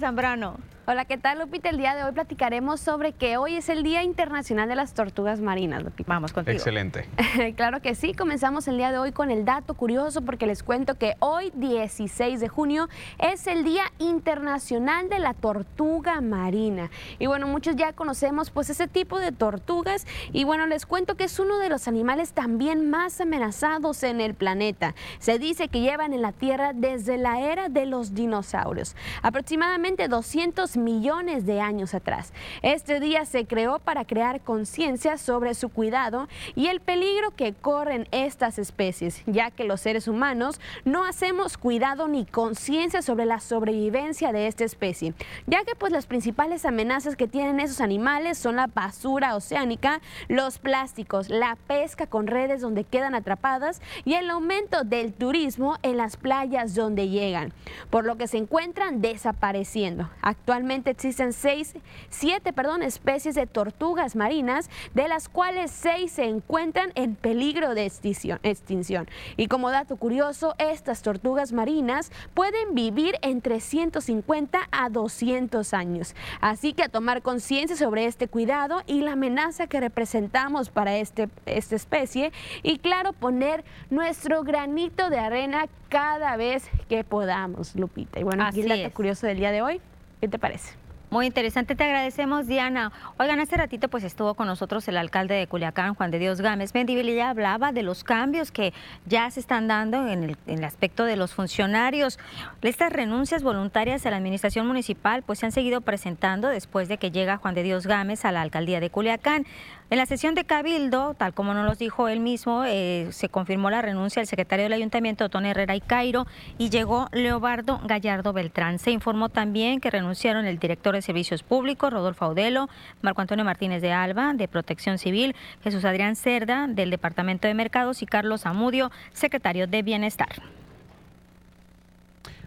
Zambrano. Hola, ¿qué tal, Lupita? El día de hoy platicaremos sobre que hoy es el Día Internacional de las Tortugas Marinas, Lupita. Vamos contigo. Excelente. (laughs) claro que sí, comenzamos el día de hoy con el dato curioso porque les cuento que hoy, 16 de junio, es el Día Internacional de la Tortuga Marina. Y bueno, muchos ya conocemos pues ese tipo de tortugas y bueno, les cuento que es uno de los animales también más amenazados en el planeta. Se dice que llevan en la Tierra desde la era de los dinosaurios, aproximadamente 200 millones de años atrás. Este día se creó para crear conciencia sobre su cuidado y el peligro que corren estas especies, ya que los seres humanos no hacemos cuidado ni conciencia sobre la sobrevivencia de esta especie, ya que pues las principales amenazas que tienen esos animales son la basura oceánica, los plásticos, la pesca con redes donde quedan atrapadas y el aumento del turismo en las playas donde llegan, por lo que se encuentran desapareciendo. Actualmente existen seis, siete perdón, especies de tortugas marinas, de las cuales seis se encuentran en peligro de extinción. Y como dato curioso, estas tortugas marinas pueden vivir entre 150 a 200 años. Así que a tomar conciencia sobre este cuidado y la amenaza que representamos para este, esta especie y claro, poner nuestro granito de arena cada vez que podamos, Lupita. Y bueno, aquí el dato curioso del día de hoy. ¿Qué te parece? Muy interesante, te agradecemos Diana. Oigan, hace ratito pues estuvo con nosotros el alcalde de Culiacán, Juan de Dios Gámez Mendibililla, hablaba de los cambios que ya se están dando en el, en el aspecto de los funcionarios. Estas renuncias voluntarias a la administración municipal pues se han seguido presentando después de que llega Juan de Dios Gámez a la alcaldía de Culiacán. En la sesión de Cabildo, tal como nos lo dijo él mismo, eh, se confirmó la renuncia del secretario del Ayuntamiento, Tony Herrera y Cairo, y llegó Leobardo Gallardo Beltrán. Se informó también que renunciaron el director de Servicios Públicos, Rodolfo Audelo, Marco Antonio Martínez de Alba, de Protección Civil, Jesús Adrián Cerda, del Departamento de Mercados, y Carlos Amudio, secretario de Bienestar.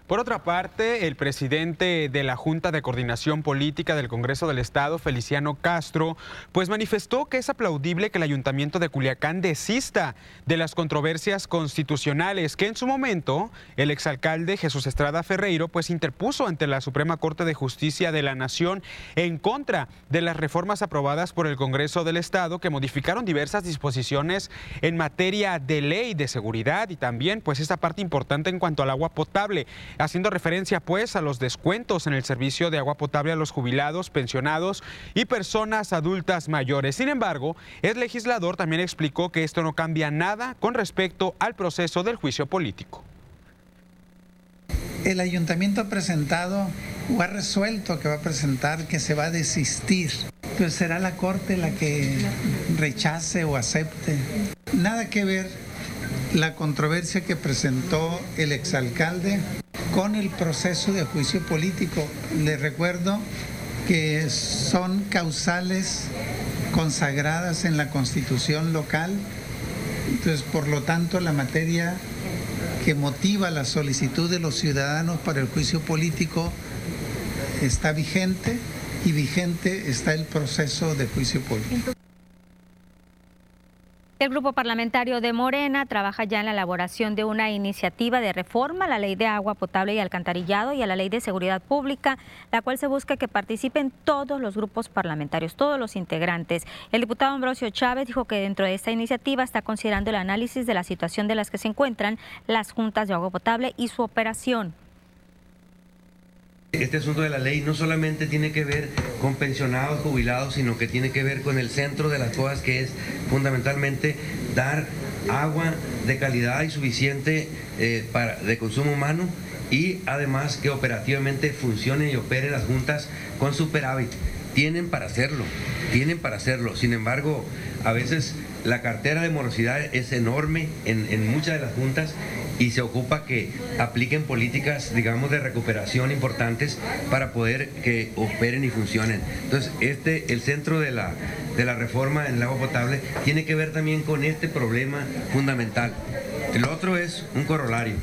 Por otra parte, el presidente de la Junta de Coordinación Política del Congreso del Estado, Feliciano Castro, pues manifestó que es aplaudible que el Ayuntamiento de Culiacán desista de las controversias constitucionales que en su momento el exalcalde Jesús Estrada Ferreiro pues interpuso ante la Suprema Corte de Justicia de la Nación en contra de las reformas aprobadas por el Congreso del Estado que modificaron diversas disposiciones en materia de ley de seguridad y también pues esta parte importante en cuanto al agua potable haciendo referencia pues a los descuentos en el servicio de agua potable a los jubilados, pensionados y personas adultas mayores. Sin embargo, el legislador también explicó que esto no cambia nada con respecto al proceso del juicio político. El ayuntamiento ha presentado o ha resuelto que va a presentar que se va a desistir. Pues será la corte la que rechace o acepte. Nada que ver la controversia que presentó el exalcalde con el proceso de juicio político. Les recuerdo que son causales consagradas en la constitución local. Entonces, por lo tanto, la materia que motiva la solicitud de los ciudadanos para el juicio político está vigente y vigente está el proceso de juicio político. El grupo parlamentario de Morena trabaja ya en la elaboración de una iniciativa de reforma a la ley de agua potable y alcantarillado y a la ley de seguridad pública, la cual se busca que participen todos los grupos parlamentarios, todos los integrantes. El diputado Ambrosio Chávez dijo que dentro de esta iniciativa está considerando el análisis de la situación de las que se encuentran las juntas de agua potable y su operación. Este asunto de la ley no solamente tiene que ver con pensionados, jubilados, sino que tiene que ver con el centro de las cosas que es fundamentalmente dar agua de calidad y suficiente eh, para, de consumo humano y además que operativamente funcionen y operen las juntas con superávit. Tienen para hacerlo, tienen para hacerlo. Sin embargo, a veces la cartera de morosidad es enorme en, muchas de las juntas y se ocupa que apliquen políticas, digamos, de recuperación importantes para poder que operen y funcionen. Entonces, este, el centro de la, de la reforma en el agua potable tiene que ver también con este problema fundamental. El otro es un corolario.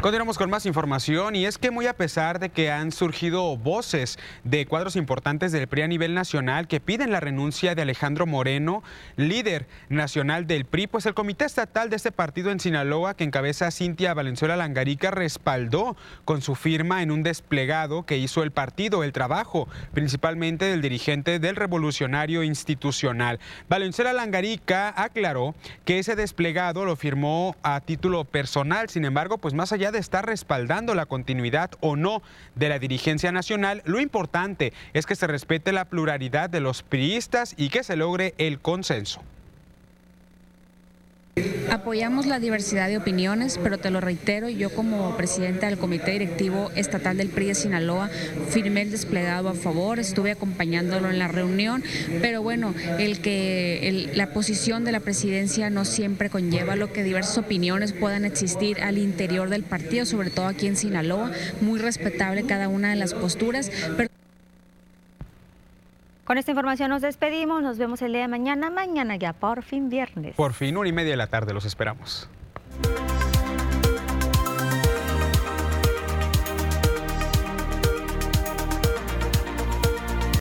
Continuamos con más información y es que muy a pesar de que han surgido voces de cuadros importantes del PRI a nivel nacional que piden la renuncia de Alejandro Moreno, líder nacional del PRI, pues el comité estatal de este partido en Sinaloa que encabeza Cintia Valenzuela Langarica respaldó con su firma en un desplegado que hizo el partido el trabajo principalmente del dirigente del revolucionario institucional. Valenzuela Langarica aclaró que ese desplegado lo firmó a título personal, sin embargo, pues más allá de estar respaldando la continuidad o no de la dirigencia nacional, lo importante es que se respete la pluralidad de los priistas y que se logre el consenso. Apoyamos la diversidad de opiniones, pero te lo reitero, yo como presidenta del Comité Directivo Estatal del PRI de Sinaloa firmé el desplegado a favor, estuve acompañándolo en la reunión, pero bueno, el que la posición de la presidencia no siempre conlleva lo que diversas opiniones puedan existir al interior del partido, sobre todo aquí en Sinaloa, muy respetable cada una de las posturas. Con esta información nos despedimos, nos vemos el día de mañana, mañana ya por fin viernes. Por fin, una y media de la tarde, los esperamos.